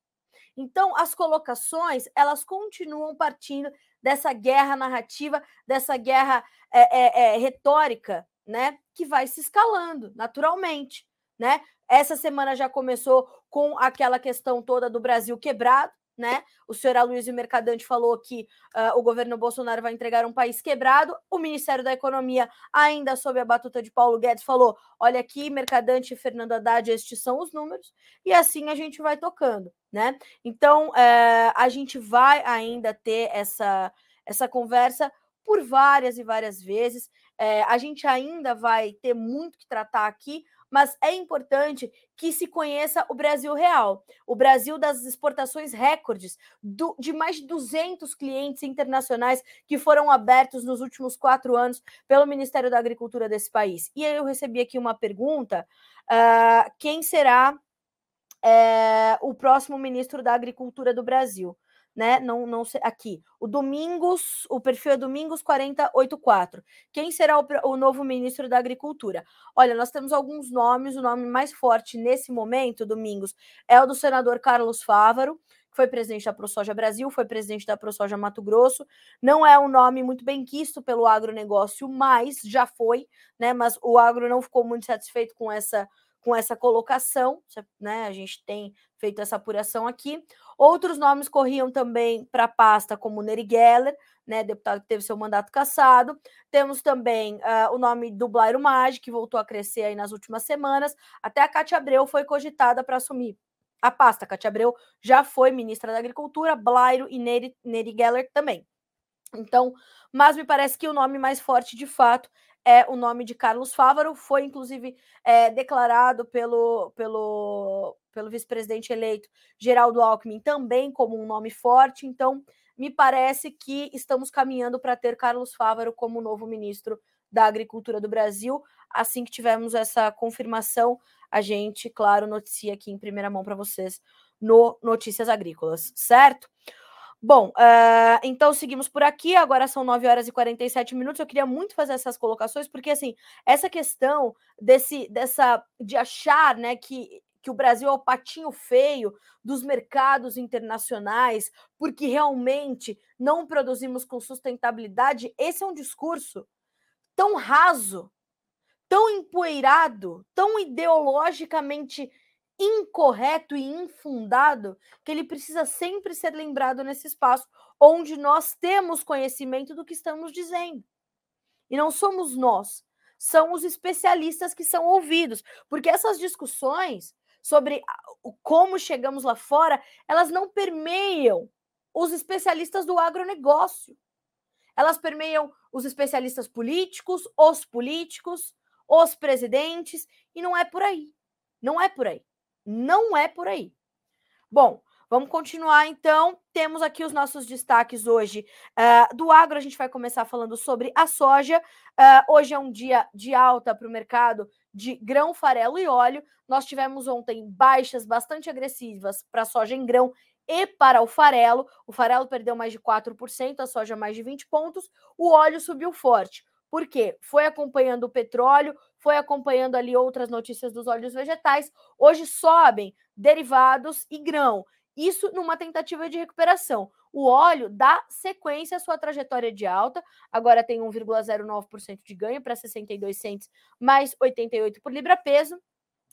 Então, as colocações elas continuam partindo dessa guerra narrativa, dessa guerra é, é, é, retórica, né, que vai se escalando naturalmente, né? Essa semana já começou com aquela questão toda do Brasil quebrado, né? O senhor Aloysio Mercadante falou que uh, o governo Bolsonaro vai entregar um país quebrado. O Ministério da Economia, ainda sob a batuta de Paulo Guedes, falou: olha aqui, Mercadante e Fernando Haddad, estes são os números, e assim a gente vai tocando, né? Então, uh, a gente vai ainda ter essa, essa conversa por várias e várias vezes. Uh, a gente ainda vai ter muito que tratar aqui, mas é importante que se conheça o Brasil real, o Brasil das exportações recordes, do, de mais de 200 clientes internacionais que foram abertos nos últimos quatro anos pelo Ministério da Agricultura desse país. E aí eu recebi aqui uma pergunta: uh, quem será uh, o próximo ministro da Agricultura do Brasil? Né? Não, não sei. Aqui, o Domingos, o perfil é Domingos 484. Quem será o, o, novo ministro da Agricultura? Olha, nós temos alguns nomes. O nome mais forte nesse momento, Domingos, é o do senador Carlos Fávaro, que foi presidente da ProSoja Brasil, foi presidente da ProSoja Mato Grosso. Não é um nome muito bem quisto pelo agronegócio, mas já foi, né? Mas o agro não ficou muito satisfeito com essa com essa colocação, né? A gente tem feito essa apuração aqui. Outros nomes corriam também para a pasta, como Neri Geller, né, deputado que teve seu mandato cassado. Temos também uh, o nome do Blairo Maggi, que voltou a crescer aí nas últimas semanas. Até a Cátia Abreu foi cogitada para assumir a pasta. Cátia Abreu já foi ministra da Agricultura, Blairo e Neri, Neri Geller também. Então, mas me parece que o nome mais forte, de fato, é o nome de Carlos Fávaro, foi inclusive é, declarado pelo, pelo, pelo vice-presidente eleito Geraldo Alckmin também como um nome forte, então me parece que estamos caminhando para ter Carlos Fávaro como novo ministro da Agricultura do Brasil. Assim que tivermos essa confirmação, a gente, claro, noticia aqui em primeira mão para vocês no Notícias Agrícolas, certo? Bom, uh, então seguimos por aqui. Agora são 9 horas e 47 minutos. Eu queria muito fazer essas colocações, porque assim, essa questão desse, dessa de achar né, que, que o Brasil é o patinho feio dos mercados internacionais, porque realmente não produzimos com sustentabilidade, esse é um discurso tão raso, tão empoeirado, tão ideologicamente incorreto e infundado que ele precisa sempre ser lembrado nesse espaço onde nós temos conhecimento do que estamos dizendo. E não somos nós, são os especialistas que são ouvidos, porque essas discussões sobre como chegamos lá fora, elas não permeiam os especialistas do agronegócio. Elas permeiam os especialistas políticos, os políticos, os presidentes, e não é por aí. Não é por aí. Não é por aí. Bom, Vamos continuar então. Temos aqui os nossos destaques hoje. Uh, do agro, a gente vai começar falando sobre a soja. Uh, hoje é um dia de alta para o mercado de grão, farelo e óleo. Nós tivemos ontem baixas bastante agressivas para soja em grão e para o farelo. O farelo perdeu mais de 4%, a soja mais de 20 pontos. O óleo subiu forte. Por quê? Foi acompanhando o petróleo, foi acompanhando ali outras notícias dos óleos vegetais. Hoje sobem derivados e grão. Isso numa tentativa de recuperação. O óleo dá sequência à sua trajetória de alta, agora tem 1,09% de ganho para 62 centos mais 88 por libra peso.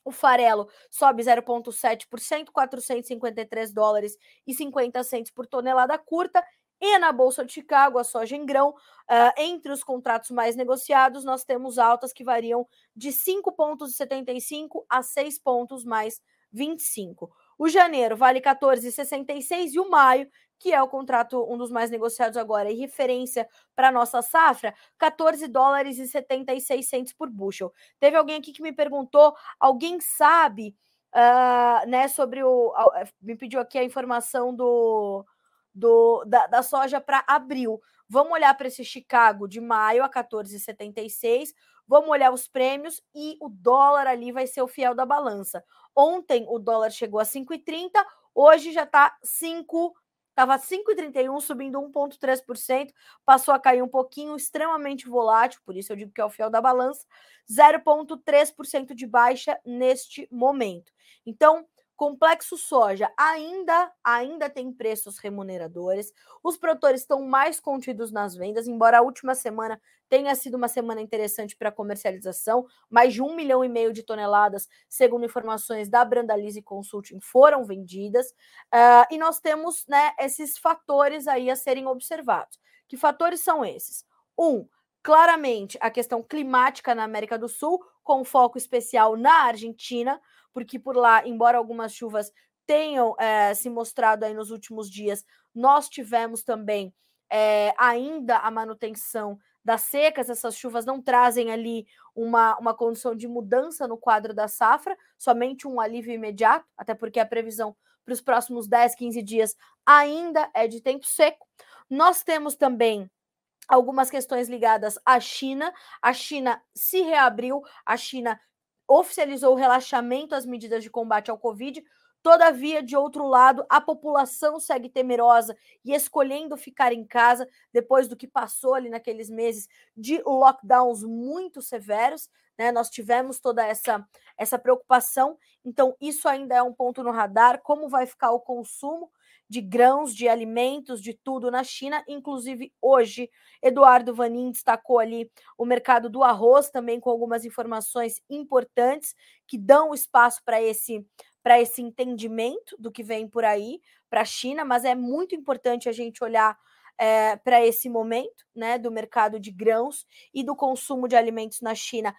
O farelo sobe 0,7%, 453 dólares e 50 centos por tonelada curta. E na Bolsa de Chicago, a soja em grão, uh, entre os contratos mais negociados, nós temos altas que variam de 5,75 a 6 pontos mais 25. O janeiro vale 14,66 e o maio, que é o contrato, um dos mais negociados agora, e referência para nossa safra, 14 dólares e 76 centos por bushel. Teve alguém aqui que me perguntou, alguém sabe, uh, né, sobre o. Me pediu aqui a informação do do, da, da soja para abril. Vamos olhar para esse Chicago de maio a 14,76. Vamos olhar os prêmios e o dólar ali vai ser o fiel da balança. Ontem o dólar chegou a 5,30, hoje já está 5 estava 5,31, subindo 1,3%, passou a cair um pouquinho, extremamente volátil, por isso eu digo que é o fiel da balança, 0,3% de baixa neste momento. Então, Complexo soja ainda ainda tem preços remuneradores. Os produtores estão mais contidos nas vendas, embora a última semana tenha sido uma semana interessante para comercialização. Mais de um milhão e meio de toneladas, segundo informações da Brandalise Consulting, foram vendidas. Uh, e nós temos né, esses fatores aí a serem observados. Que fatores são esses? Um, claramente a questão climática na América do Sul, com foco especial na Argentina porque por lá, embora algumas chuvas tenham é, se mostrado aí nos últimos dias, nós tivemos também é, ainda a manutenção das secas, essas chuvas não trazem ali uma, uma condição de mudança no quadro da safra, somente um alívio imediato, até porque a previsão para os próximos 10, 15 dias ainda é de tempo seco. Nós temos também algumas questões ligadas à China. A China se reabriu, a China oficializou o relaxamento às medidas de combate ao Covid. Todavia, de outro lado, a população segue temerosa e escolhendo ficar em casa depois do que passou ali naqueles meses de lockdowns muito severos. Né? Nós tivemos toda essa, essa preocupação. Então, isso ainda é um ponto no radar. Como vai ficar o consumo de grãos, de alimentos, de tudo na China. Inclusive, hoje, Eduardo Vanin destacou ali o mercado do arroz, também com algumas informações importantes que dão espaço para esse para esse entendimento do que vem por aí para a China, mas é muito importante a gente olhar é, para esse momento né, do mercado de grãos e do consumo de alimentos na China,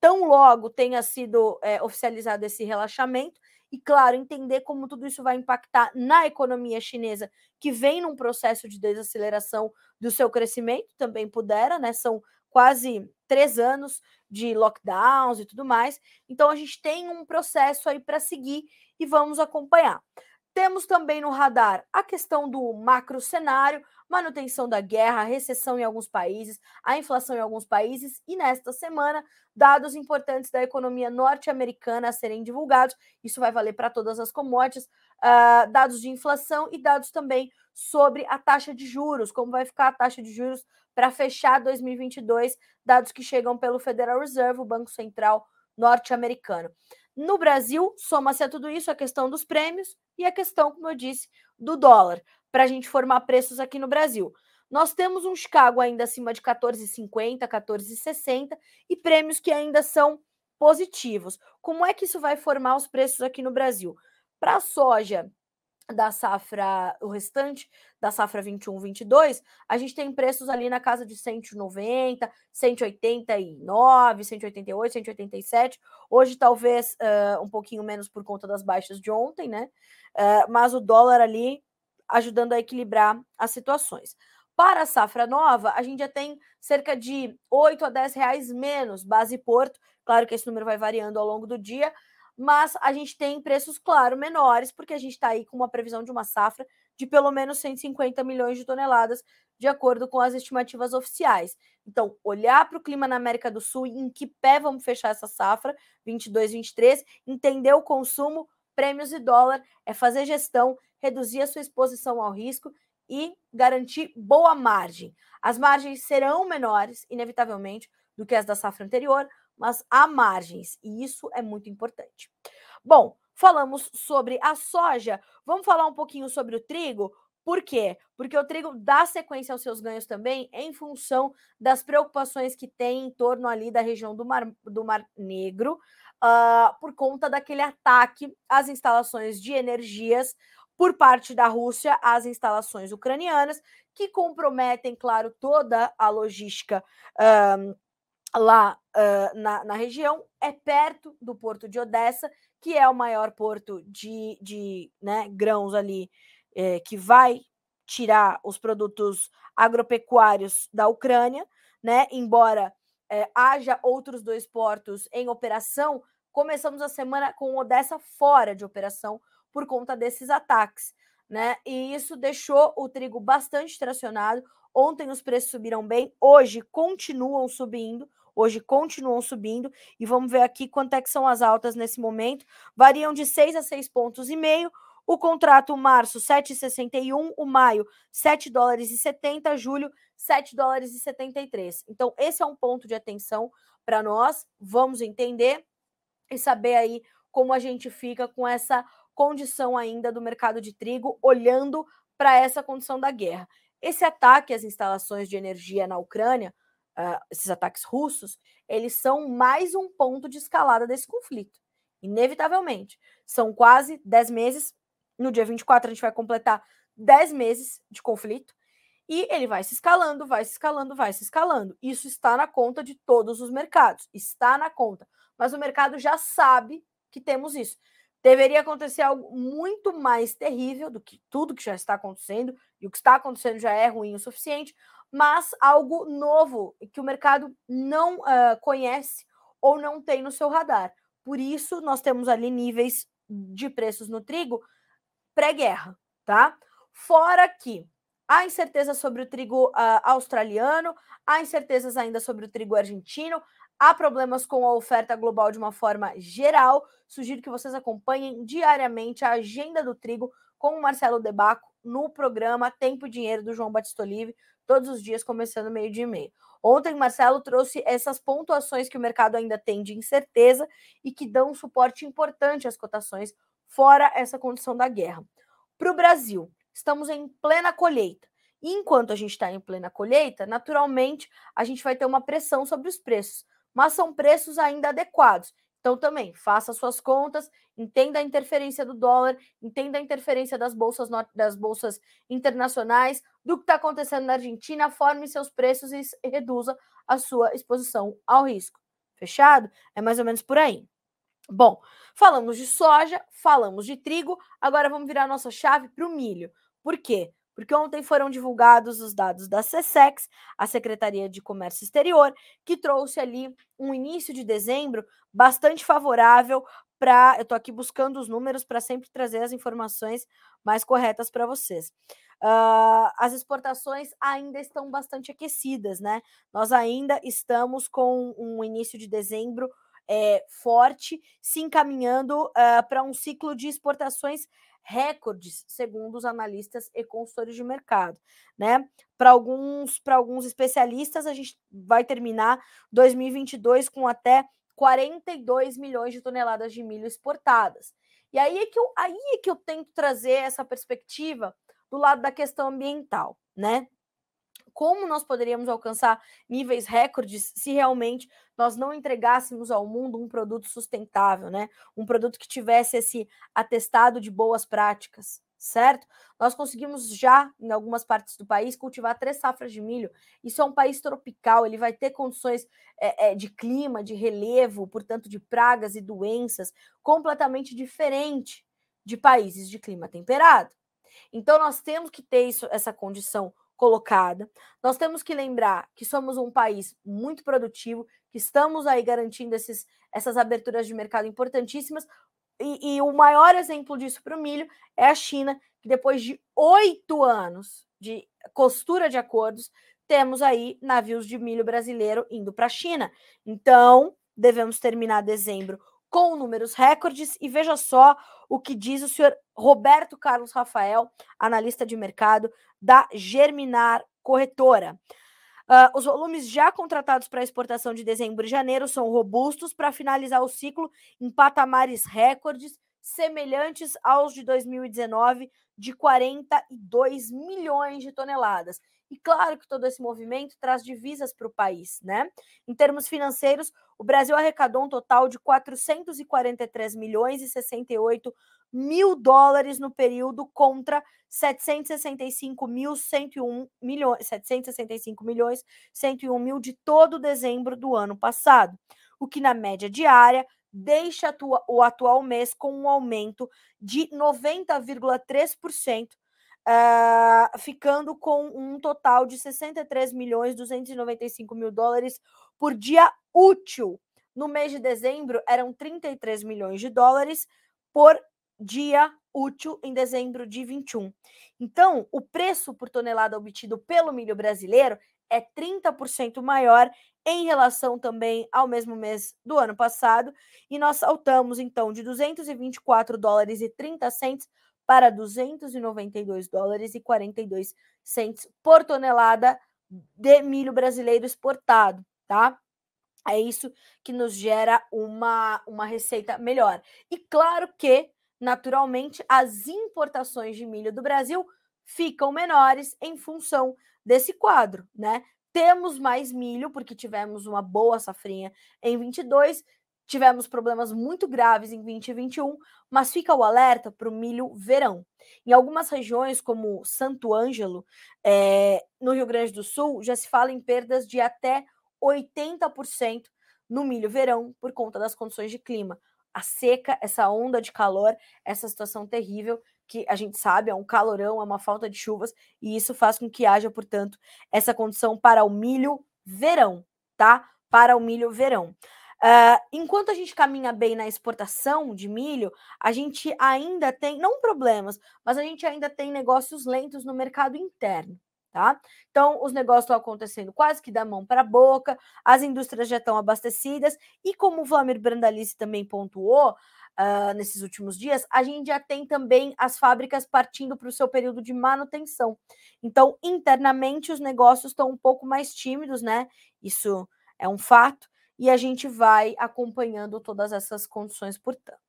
tão logo tenha sido é, oficializado esse relaxamento, e, claro, entender como tudo isso vai impactar na economia chinesa, que vem num processo de desaceleração do seu crescimento, também pudera, né? São quase três anos de lockdowns e tudo mais. Então, a gente tem um processo aí para seguir e vamos acompanhar. Temos também no radar a questão do macro cenário, manutenção da guerra, recessão em alguns países, a inflação em alguns países e nesta semana dados importantes da economia norte-americana a serem divulgados. Isso vai valer para todas as commodities, uh, dados de inflação e dados também sobre a taxa de juros, como vai ficar a taxa de juros para fechar 2022, dados que chegam pelo Federal Reserve, o Banco Central norte-americano. No Brasil, soma-se a tudo isso a questão dos prêmios e a questão, como eu disse, do dólar para a gente formar preços aqui no Brasil. Nós temos um Chicago ainda acima de 14,50, 14,60 e prêmios que ainda são positivos. Como é que isso vai formar os preços aqui no Brasil? Para a soja da safra, o restante da safra 21, 22, a gente tem preços ali na casa de 190, 189, 188, 187. Hoje, talvez uh, um pouquinho menos por conta das baixas de ontem, né? Uh, mas o dólar ali ajudando a equilibrar as situações. Para a safra nova, a gente já tem cerca de 8 a 10 reais menos base Porto. Claro que esse número vai variando ao longo do dia, mas a gente tem preços, claro, menores, porque a gente está aí com uma previsão de uma safra de pelo menos 150 milhões de toneladas, de acordo com as estimativas oficiais. Então, olhar para o clima na América do Sul em que pé vamos fechar essa safra, 22, 23, entender o consumo, prêmios e dólar, é fazer gestão, reduzir a sua exposição ao risco e garantir boa margem. As margens serão menores, inevitavelmente, do que as da safra anterior, mas há margens, e isso é muito importante. Bom, falamos sobre a soja, vamos falar um pouquinho sobre o trigo. Por quê? Porque o trigo dá sequência aos seus ganhos também em função das preocupações que tem em torno ali da região do Mar, do Mar Negro, uh, por conta daquele ataque às instalações de energias por parte da Rússia às instalações ucranianas, que comprometem, claro, toda a logística. Uh, lá uh, na, na, região, é perto do porto de Odessa, que é o maior porto de, de né, grãos ali, é, que vai tirar os produtos agropecuários da Ucrânia, né? Embora é, haja outros dois portos em operação, começamos a semana com Odessa fora de operação por conta desses ataques, né? E isso deixou o trigo bastante tracionado. Ontem os preços subiram bem, hoje continuam subindo hoje continuam subindo e vamos ver aqui quanto é que são as altas nesse momento. Variam de 6 a 6 pontos e meio. O contrato março 7,61, o maio 7 dólares e 70, julho 7 dólares e 73. Então esse é um ponto de atenção para nós. Vamos entender e saber aí como a gente fica com essa condição ainda do mercado de trigo, olhando para essa condição da guerra. Esse ataque às instalações de energia na Ucrânia uh, esses ataques russos, eles são mais um ponto de escalada desse conflito. Inevitavelmente. São quase 10 meses. No dia 24, a gente vai completar 10 meses de conflito. E ele vai se escalando, vai se escalando, vai se escalando. Isso está na conta de todos os mercados. Está na conta. Mas o mercado já sabe que temos isso. Deveria acontecer algo muito mais terrível do que tudo que já está acontecendo, e o que está acontecendo já é ruim o suficiente, mas algo novo que o mercado não uh, conhece ou não tem no seu radar. Por isso, nós temos ali níveis de preços no trigo pré-guerra, tá? Fora que há incerteza sobre o trigo uh, australiano, há incertezas ainda sobre o trigo argentino, há problemas com a oferta global de uma forma geral. Sugiro que vocês acompanhem diariamente a agenda do trigo com o Marcelo Debaco no programa Tempo e Dinheiro do João Batista Olive todos os dias, começando meio dia e meio. Ontem, Marcelo trouxe essas pontuações que o mercado ainda tem de incerteza e que dão suporte importante às cotações, fora essa condição da guerra. Para o Brasil, estamos em plena colheita. E enquanto a gente está em plena colheita, naturalmente a gente vai ter uma pressão sobre os preços, mas são preços ainda adequados. Então, também, faça suas contas, entenda a interferência do dólar, entenda a interferência das bolsas, das bolsas internacionais, do que está acontecendo na Argentina, forme seus preços e reduza a sua exposição ao risco. Fechado? É mais ou menos por aí. Bom, falamos de soja, falamos de trigo, agora vamos virar nossa chave para o milho. Por quê? porque ontem foram divulgados os dados da SESEX, a Secretaria de Comércio Exterior, que trouxe ali um início de dezembro bastante favorável para. Eu estou aqui buscando os números para sempre trazer as informações mais corretas para vocês. Uh, as exportações ainda estão bastante aquecidas, né? Nós ainda estamos com um início de dezembro é, forte, se encaminhando uh, para um ciclo de exportações recordes, segundo os analistas e consultores de mercado, né? Para alguns, para alguns especialistas, a gente vai terminar 2022 com até 42 milhões de toneladas de milho exportadas. E aí é que eu, aí é que eu tento trazer essa perspectiva do lado da questão ambiental, né? Como nós poderíamos alcançar níveis recordes se realmente nós não entregássemos ao mundo um produto sustentável, né? Um produto que tivesse esse atestado de boas práticas, certo? Nós conseguimos já, em algumas partes do país, cultivar três safras de milho. Isso é um país tropical, ele vai ter condições é, é, de clima, de relevo, portanto, de pragas e doenças completamente diferente de países de clima temperado. Então, nós temos que ter isso, essa condição colocada. Nós temos que lembrar que somos um país muito produtivo, que estamos aí garantindo esses, essas aberturas de mercado importantíssimas. E, e o maior exemplo disso para o milho é a China, que depois de oito anos de costura de acordos, temos aí navios de milho brasileiro indo para a China. Então, devemos terminar dezembro com números recordes. E veja só o que diz o senhor Roberto Carlos Rafael, analista de mercado da Germinar Corretora. Uh, os volumes já contratados para exportação de dezembro e janeiro são robustos para finalizar o ciclo em patamares recordes semelhantes aos de 2019, de 42 milhões de toneladas. E claro que todo esse movimento traz divisas para o país, né? Em termos financeiros, o Brasil arrecadou um total de 443 milhões e 68 mil dólares no período contra 765 mil 101 milhões 765 milhões 101 mil de todo dezembro do ano passado, o que na média diária deixa o atual mês com um aumento de 90,3%, uh, ah, ficando com um total de 63 milhões 295 mil dólares por dia útil. No mês de dezembro eram 33 milhões de dólares por dia útil em dezembro de 21. Então, o preço por tonelada obtido pelo milho brasileiro é 30% maior em relação também ao mesmo mês do ano passado, e nós saltamos então de 224 dólares e 30 centes para 292 dólares e 42 centes por tonelada de milho brasileiro exportado, tá? É isso que nos gera uma, uma receita melhor. E claro que naturalmente, as importações de milho do Brasil ficam menores em função desse quadro, né? Temos mais milho porque tivemos uma boa safrinha em 22, tivemos problemas muito graves em 2021, mas fica o alerta para o milho verão. Em algumas regiões, como Santo Ângelo, é, no Rio Grande do Sul, já se fala em perdas de até 80% no milho verão por conta das condições de clima a seca, essa onda de calor, essa situação terrível que a gente sabe é um calorão, é uma falta de chuvas, e isso faz com que haja, portanto, essa condição para o milho verão, tá? Para o milho verão. Uh, enquanto a gente caminha bem na exportação de milho, a gente ainda tem, não problemas, mas a gente ainda tem negócios lentos no mercado interno tá? Então, os negócios estão acontecendo quase que da mão para a boca, as indústrias já estão abastecidas, e como o Vlamir Brandalice também pontuou uh, nesses últimos dias, a gente já tem também as fábricas partindo para o seu período de manutenção. Então, internamente, os negócios estão um pouco mais tímidos, né? Isso é um fato, e a gente vai acompanhando todas essas condições, portanto.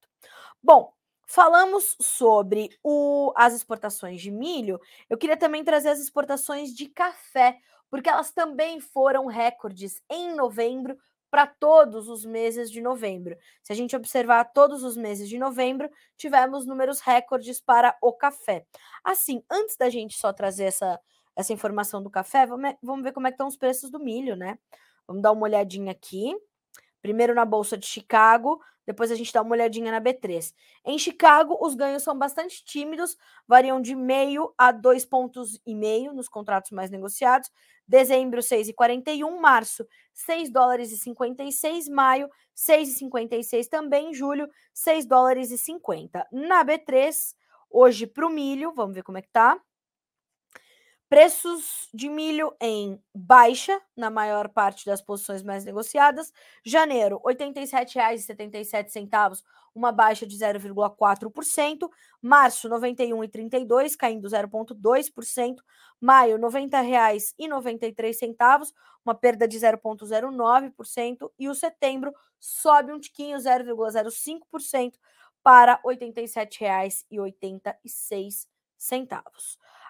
Bom, Falamos sobre o, as exportações de milho. Eu queria também trazer as exportações de café, porque elas também foram recordes em novembro para todos os meses de novembro. Se a gente observar todos os meses de novembro, tivemos números recordes para o café. Assim, antes da gente só trazer essa, essa informação do café, vamos, vamos ver como é que estão os preços do milho, né? Vamos dar uma olhadinha aqui. Primeiro na Bolsa de Chicago, depois a gente dá uma olhadinha na B3. Em Chicago, os ganhos são bastante tímidos, variam de meio a dois pontos e meio nos contratos mais negociados. Dezembro, 6,41, março, 6 dólares e 56, maio, 6,56 também, julho, 6 dólares e 50. Na B3, hoje para o milho, vamos ver como é que tá. Preços de milho em baixa, na maior parte das posições mais negociadas. Janeiro, R$ 87,77, uma baixa de 0,4%. Março, R$ 91,32, caindo 0,2%. Maio, R$ 90,93, uma perda de 0,09%. E o setembro sobe um tiquinho, 0,05%, para R$ 87,86.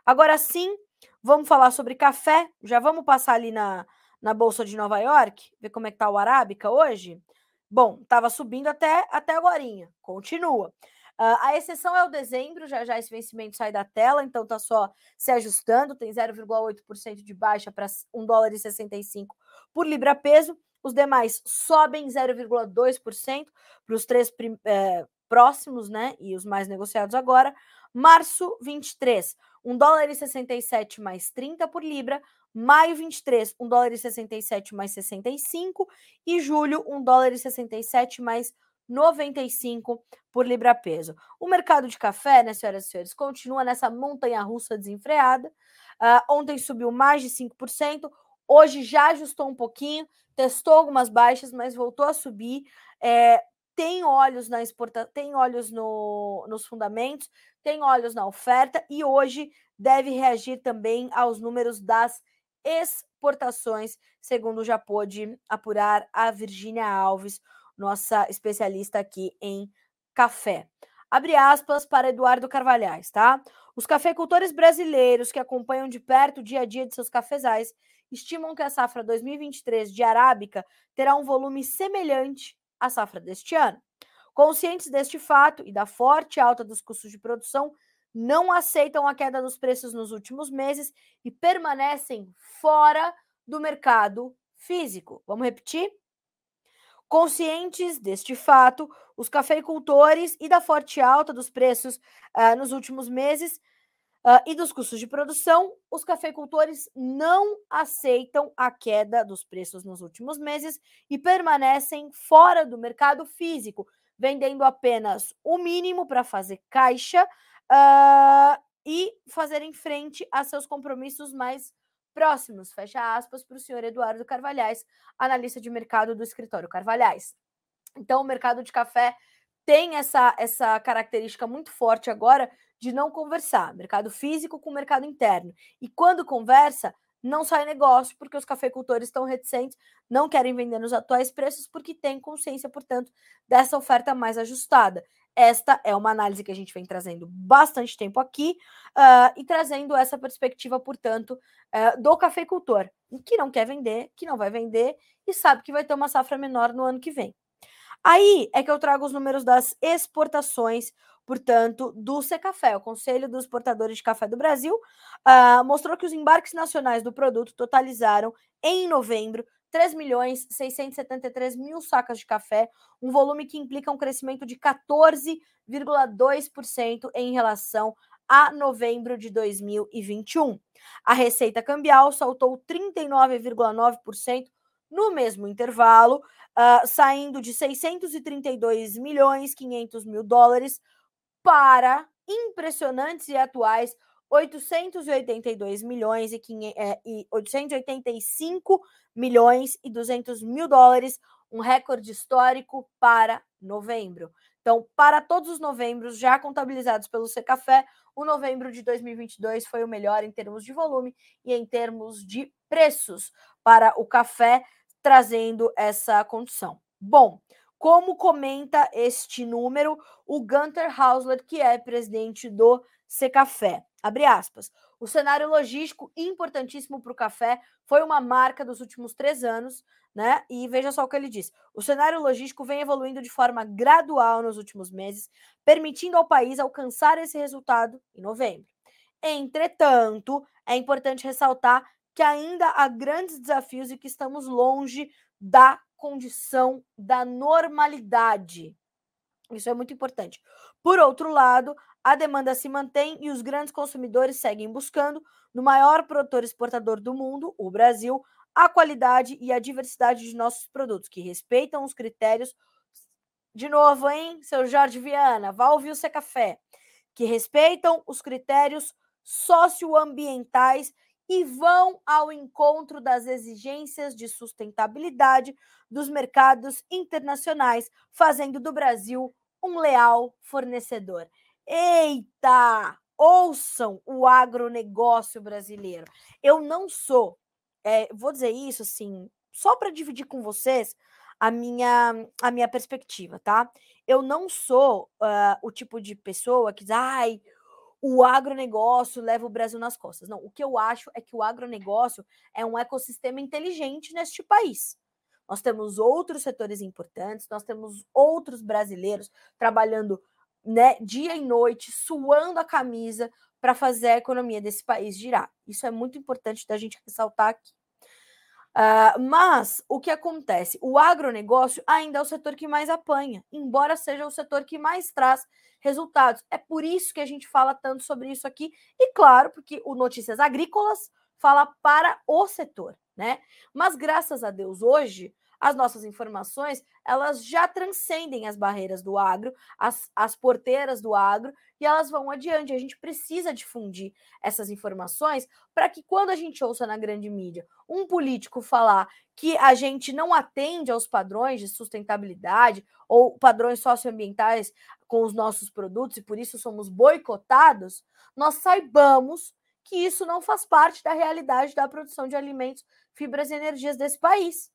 Agora sim, Vamos falar sobre café. Já vamos passar ali na, na Bolsa de Nova York, ver como é que tá o Arábica hoje. Bom, estava subindo até, até agora. Continua. Uh, a exceção é o dezembro, já já esse vencimento sai da tela, então tá só se ajustando, tem 0,8% de baixa para 1 dólar e 65 por libra peso. Os demais sobem 0,2% para os três eh, próximos, né? E os mais negociados agora. Março 23, 1 dólar e 67 mais 30 por libra. Maio 23, 1 dólar e 67 mais 65. E julho, 1 dólar e 67 mais 95 por libra peso. O mercado de café, né, senhoras e senhores, continua nessa montanha russa desenfreada. Uh, ontem subiu mais de 5%, hoje já ajustou um pouquinho, testou algumas baixas, mas voltou a subir. É, tem olhos na exporta, tem olhos no, nos fundamentos, tem olhos na oferta e hoje deve reagir também aos números das exportações, segundo já pôde apurar a Virgínia Alves, nossa especialista aqui em café. Abre aspas para Eduardo Carvalhais, tá? Os cafeicultores brasileiros que acompanham de perto o dia a dia de seus cafezais estimam que a safra 2023 de arábica terá um volume semelhante à safra deste ano. Conscientes deste fato e da forte alta dos custos de produção, não aceitam a queda dos preços nos últimos meses e permanecem fora do mercado físico. Vamos repetir? Conscientes deste fato, os cafeicultores e da forte alta dos preços uh, nos últimos meses uh, e dos custos de produção, os cafeicultores não aceitam a queda dos preços nos últimos meses e permanecem fora do mercado físico, vendendo apenas o mínimo para fazer caixa uh, e fazerem frente a seus compromissos mais próximos, fecha aspas, para o senhor Eduardo Carvalhais, analista de mercado do escritório Carvalhais. Então, o mercado de café tem essa, essa característica muito forte agora de não conversar, mercado físico com mercado interno. E quando conversa, não sai negócio, porque os cafeicultores estão reticentes, não querem vender nos atuais preços, porque têm consciência, portanto, dessa oferta mais ajustada. Esta é uma análise que a gente vem trazendo bastante tempo aqui uh, e trazendo essa perspectiva, portanto, uh, do cafeicultor, que não quer vender, que não vai vender e sabe que vai ter uma safra menor no ano que vem. Aí é que eu trago os números das exportações, portanto, do Secafé. O Conselho dos Exportadores de Café do Brasil uh, mostrou que os embarques nacionais do produto totalizaram, em novembro, 3 milhões 673 mil sacas de café, um volume que implica um crescimento de 14,2% em relação a novembro de 2021. A receita cambial saltou 39,9% no mesmo intervalo, uh, saindo de 632 milhões 500 mil dólares para impressionantes e atuais 882 milhões e, 500, é, e 885 milhões e 200 mil dólares, um recorde histórico para novembro. Então, para todos os novembros já contabilizados pelo Secafé, o novembro de 2022 foi o melhor em termos de volume e em termos de preços para o café, trazendo essa condição. Bom, como comenta este número o Gunter Hausler, que é presidente do Secafé. Abre aspas. O cenário logístico importantíssimo para o café foi uma marca dos últimos três anos, né? E veja só o que ele diz. O cenário logístico vem evoluindo de forma gradual nos últimos meses, permitindo ao país alcançar esse resultado em novembro. Entretanto, é importante ressaltar que ainda há grandes desafios e que estamos longe da condição da normalidade. Isso é muito importante. Por outro lado, a demanda se mantém e os grandes consumidores seguem buscando, no maior produtor exportador do mundo, o Brasil, a qualidade e a diversidade de nossos produtos, que respeitam os critérios. De novo, hein, seu Jorge Viana, vá ouvir o Café. Que respeitam os critérios socioambientais e vão ao encontro das exigências de sustentabilidade dos mercados internacionais, fazendo do Brasil um leal fornecedor. Eita! Ouçam o agronegócio brasileiro. Eu não sou, é, vou dizer isso assim, só para dividir com vocês a minha, a minha perspectiva, tá? Eu não sou uh, o tipo de pessoa que diz, ai, o agronegócio leva o Brasil nas costas. Não, o que eu acho é que o agronegócio é um ecossistema inteligente neste país. Nós temos outros setores importantes, nós temos outros brasileiros trabalhando né, dia e noite, suando a camisa para fazer a economia desse país girar. Isso é muito importante da gente ressaltar aqui. Uh, mas o que acontece? O agronegócio ainda é o setor que mais apanha, embora seja o setor que mais traz resultados. É por isso que a gente fala tanto sobre isso aqui, e claro, porque o Notícias Agrícolas fala para o setor, né? Mas graças a Deus, hoje, as nossas informações elas já transcendem as barreiras do agro, as, as porteiras do agro, e elas vão adiante. A gente precisa difundir essas informações para que, quando a gente ouça na grande mídia um político falar que a gente não atende aos padrões de sustentabilidade ou padrões socioambientais com os nossos produtos e por isso somos boicotados, nós saibamos que isso não faz parte da realidade da produção de alimentos, fibras e energias desse país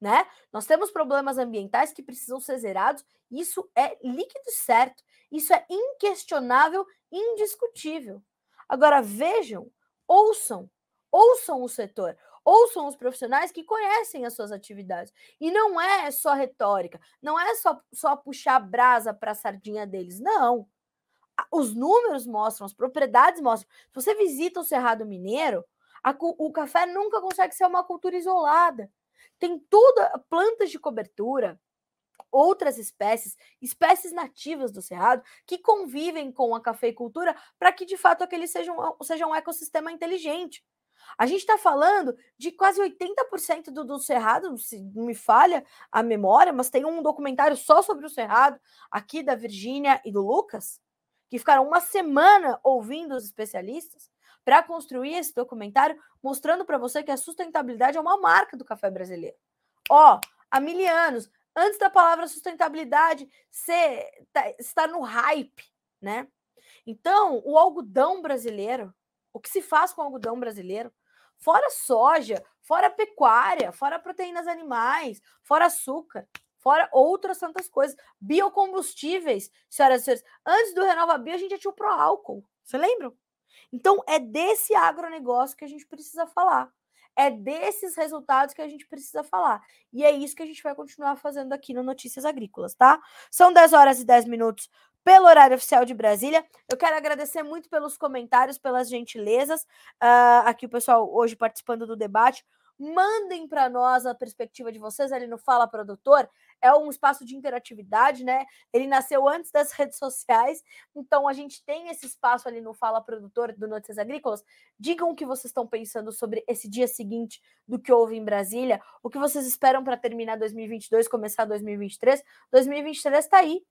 né? Nós temos problemas ambientais que precisam ser zerados, isso é líquido certo, isso é inquestionável, indiscutível. Agora vejam, ouçam, ouçam o setor, ouçam os profissionais que conhecem as suas atividades. E não é só retórica, não é só, só puxar a brasa para a sardinha deles, não. Os números mostram, as propriedades mostram. Se você visita o Cerrado Mineiro, a, o café nunca consegue ser uma cultura isolada tem toda plantas de cobertura, outras espécies, espécies nativas do cerrado, que convivem com a cafeicultura para que de fato aquele seja um, seja um ecossistema inteligente. A gente está falando de quase 80% do, do Cerrado, se não me falha a memória, mas tem um documentário só sobre o Cerrado, aqui da Virgínia e do Lucas, que ficaram uma semana ouvindo os especialistas para construir esse documentário, mostrando para você que a sustentabilidade é uma marca do café brasileiro. Ó, há mil anos, antes da palavra sustentabilidade ser, tá, estar no hype, né? Então, o algodão brasileiro, o que se faz com o algodão brasileiro, fora soja, fora pecuária, fora proteínas animais, fora açúcar, fora outras tantas coisas, biocombustíveis, senhoras e senhores. Antes do Renova Bio, a gente já tinha o Proálcool. Você lembra? Então, é desse agronegócio que a gente precisa falar. É desses resultados que a gente precisa falar. E é isso que a gente vai continuar fazendo aqui no Notícias Agrícolas, tá? São 10 horas e 10 minutos pelo horário oficial de Brasília. Eu quero agradecer muito pelos comentários, pelas gentilezas. Uh, aqui o pessoal hoje participando do debate. Mandem para nós a perspectiva de vocês ali no Fala Produtor. É um espaço de interatividade, né? Ele nasceu antes das redes sociais, então a gente tem esse espaço ali no Fala Produtor do Notícias Agrícolas. Digam o que vocês estão pensando sobre esse dia seguinte do que houve em Brasília, o que vocês esperam para terminar 2022, começar 2023. 2023 está aí,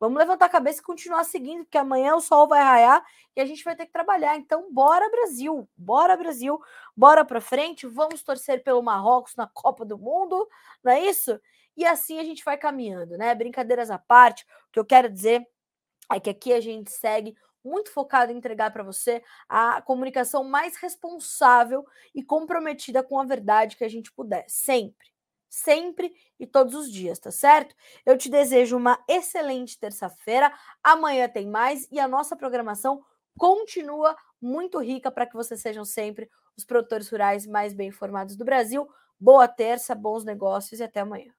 Vamos levantar a cabeça e continuar seguindo, porque amanhã o sol vai raiar e a gente vai ter que trabalhar. Então, bora Brasil, bora Brasil, bora para frente. Vamos torcer pelo Marrocos na Copa do Mundo, não é isso? E assim a gente vai caminhando, né? Brincadeiras à parte, o que eu quero dizer é que aqui a gente segue muito focado em entregar para você a comunicação mais responsável e comprometida com a verdade que a gente puder, sempre sempre e todos os dias, tá certo? Eu te desejo uma excelente terça-feira. Amanhã tem mais e a nossa programação continua muito rica para que vocês sejam sempre os produtores rurais mais bem informados do Brasil. Boa terça, bons negócios e até amanhã.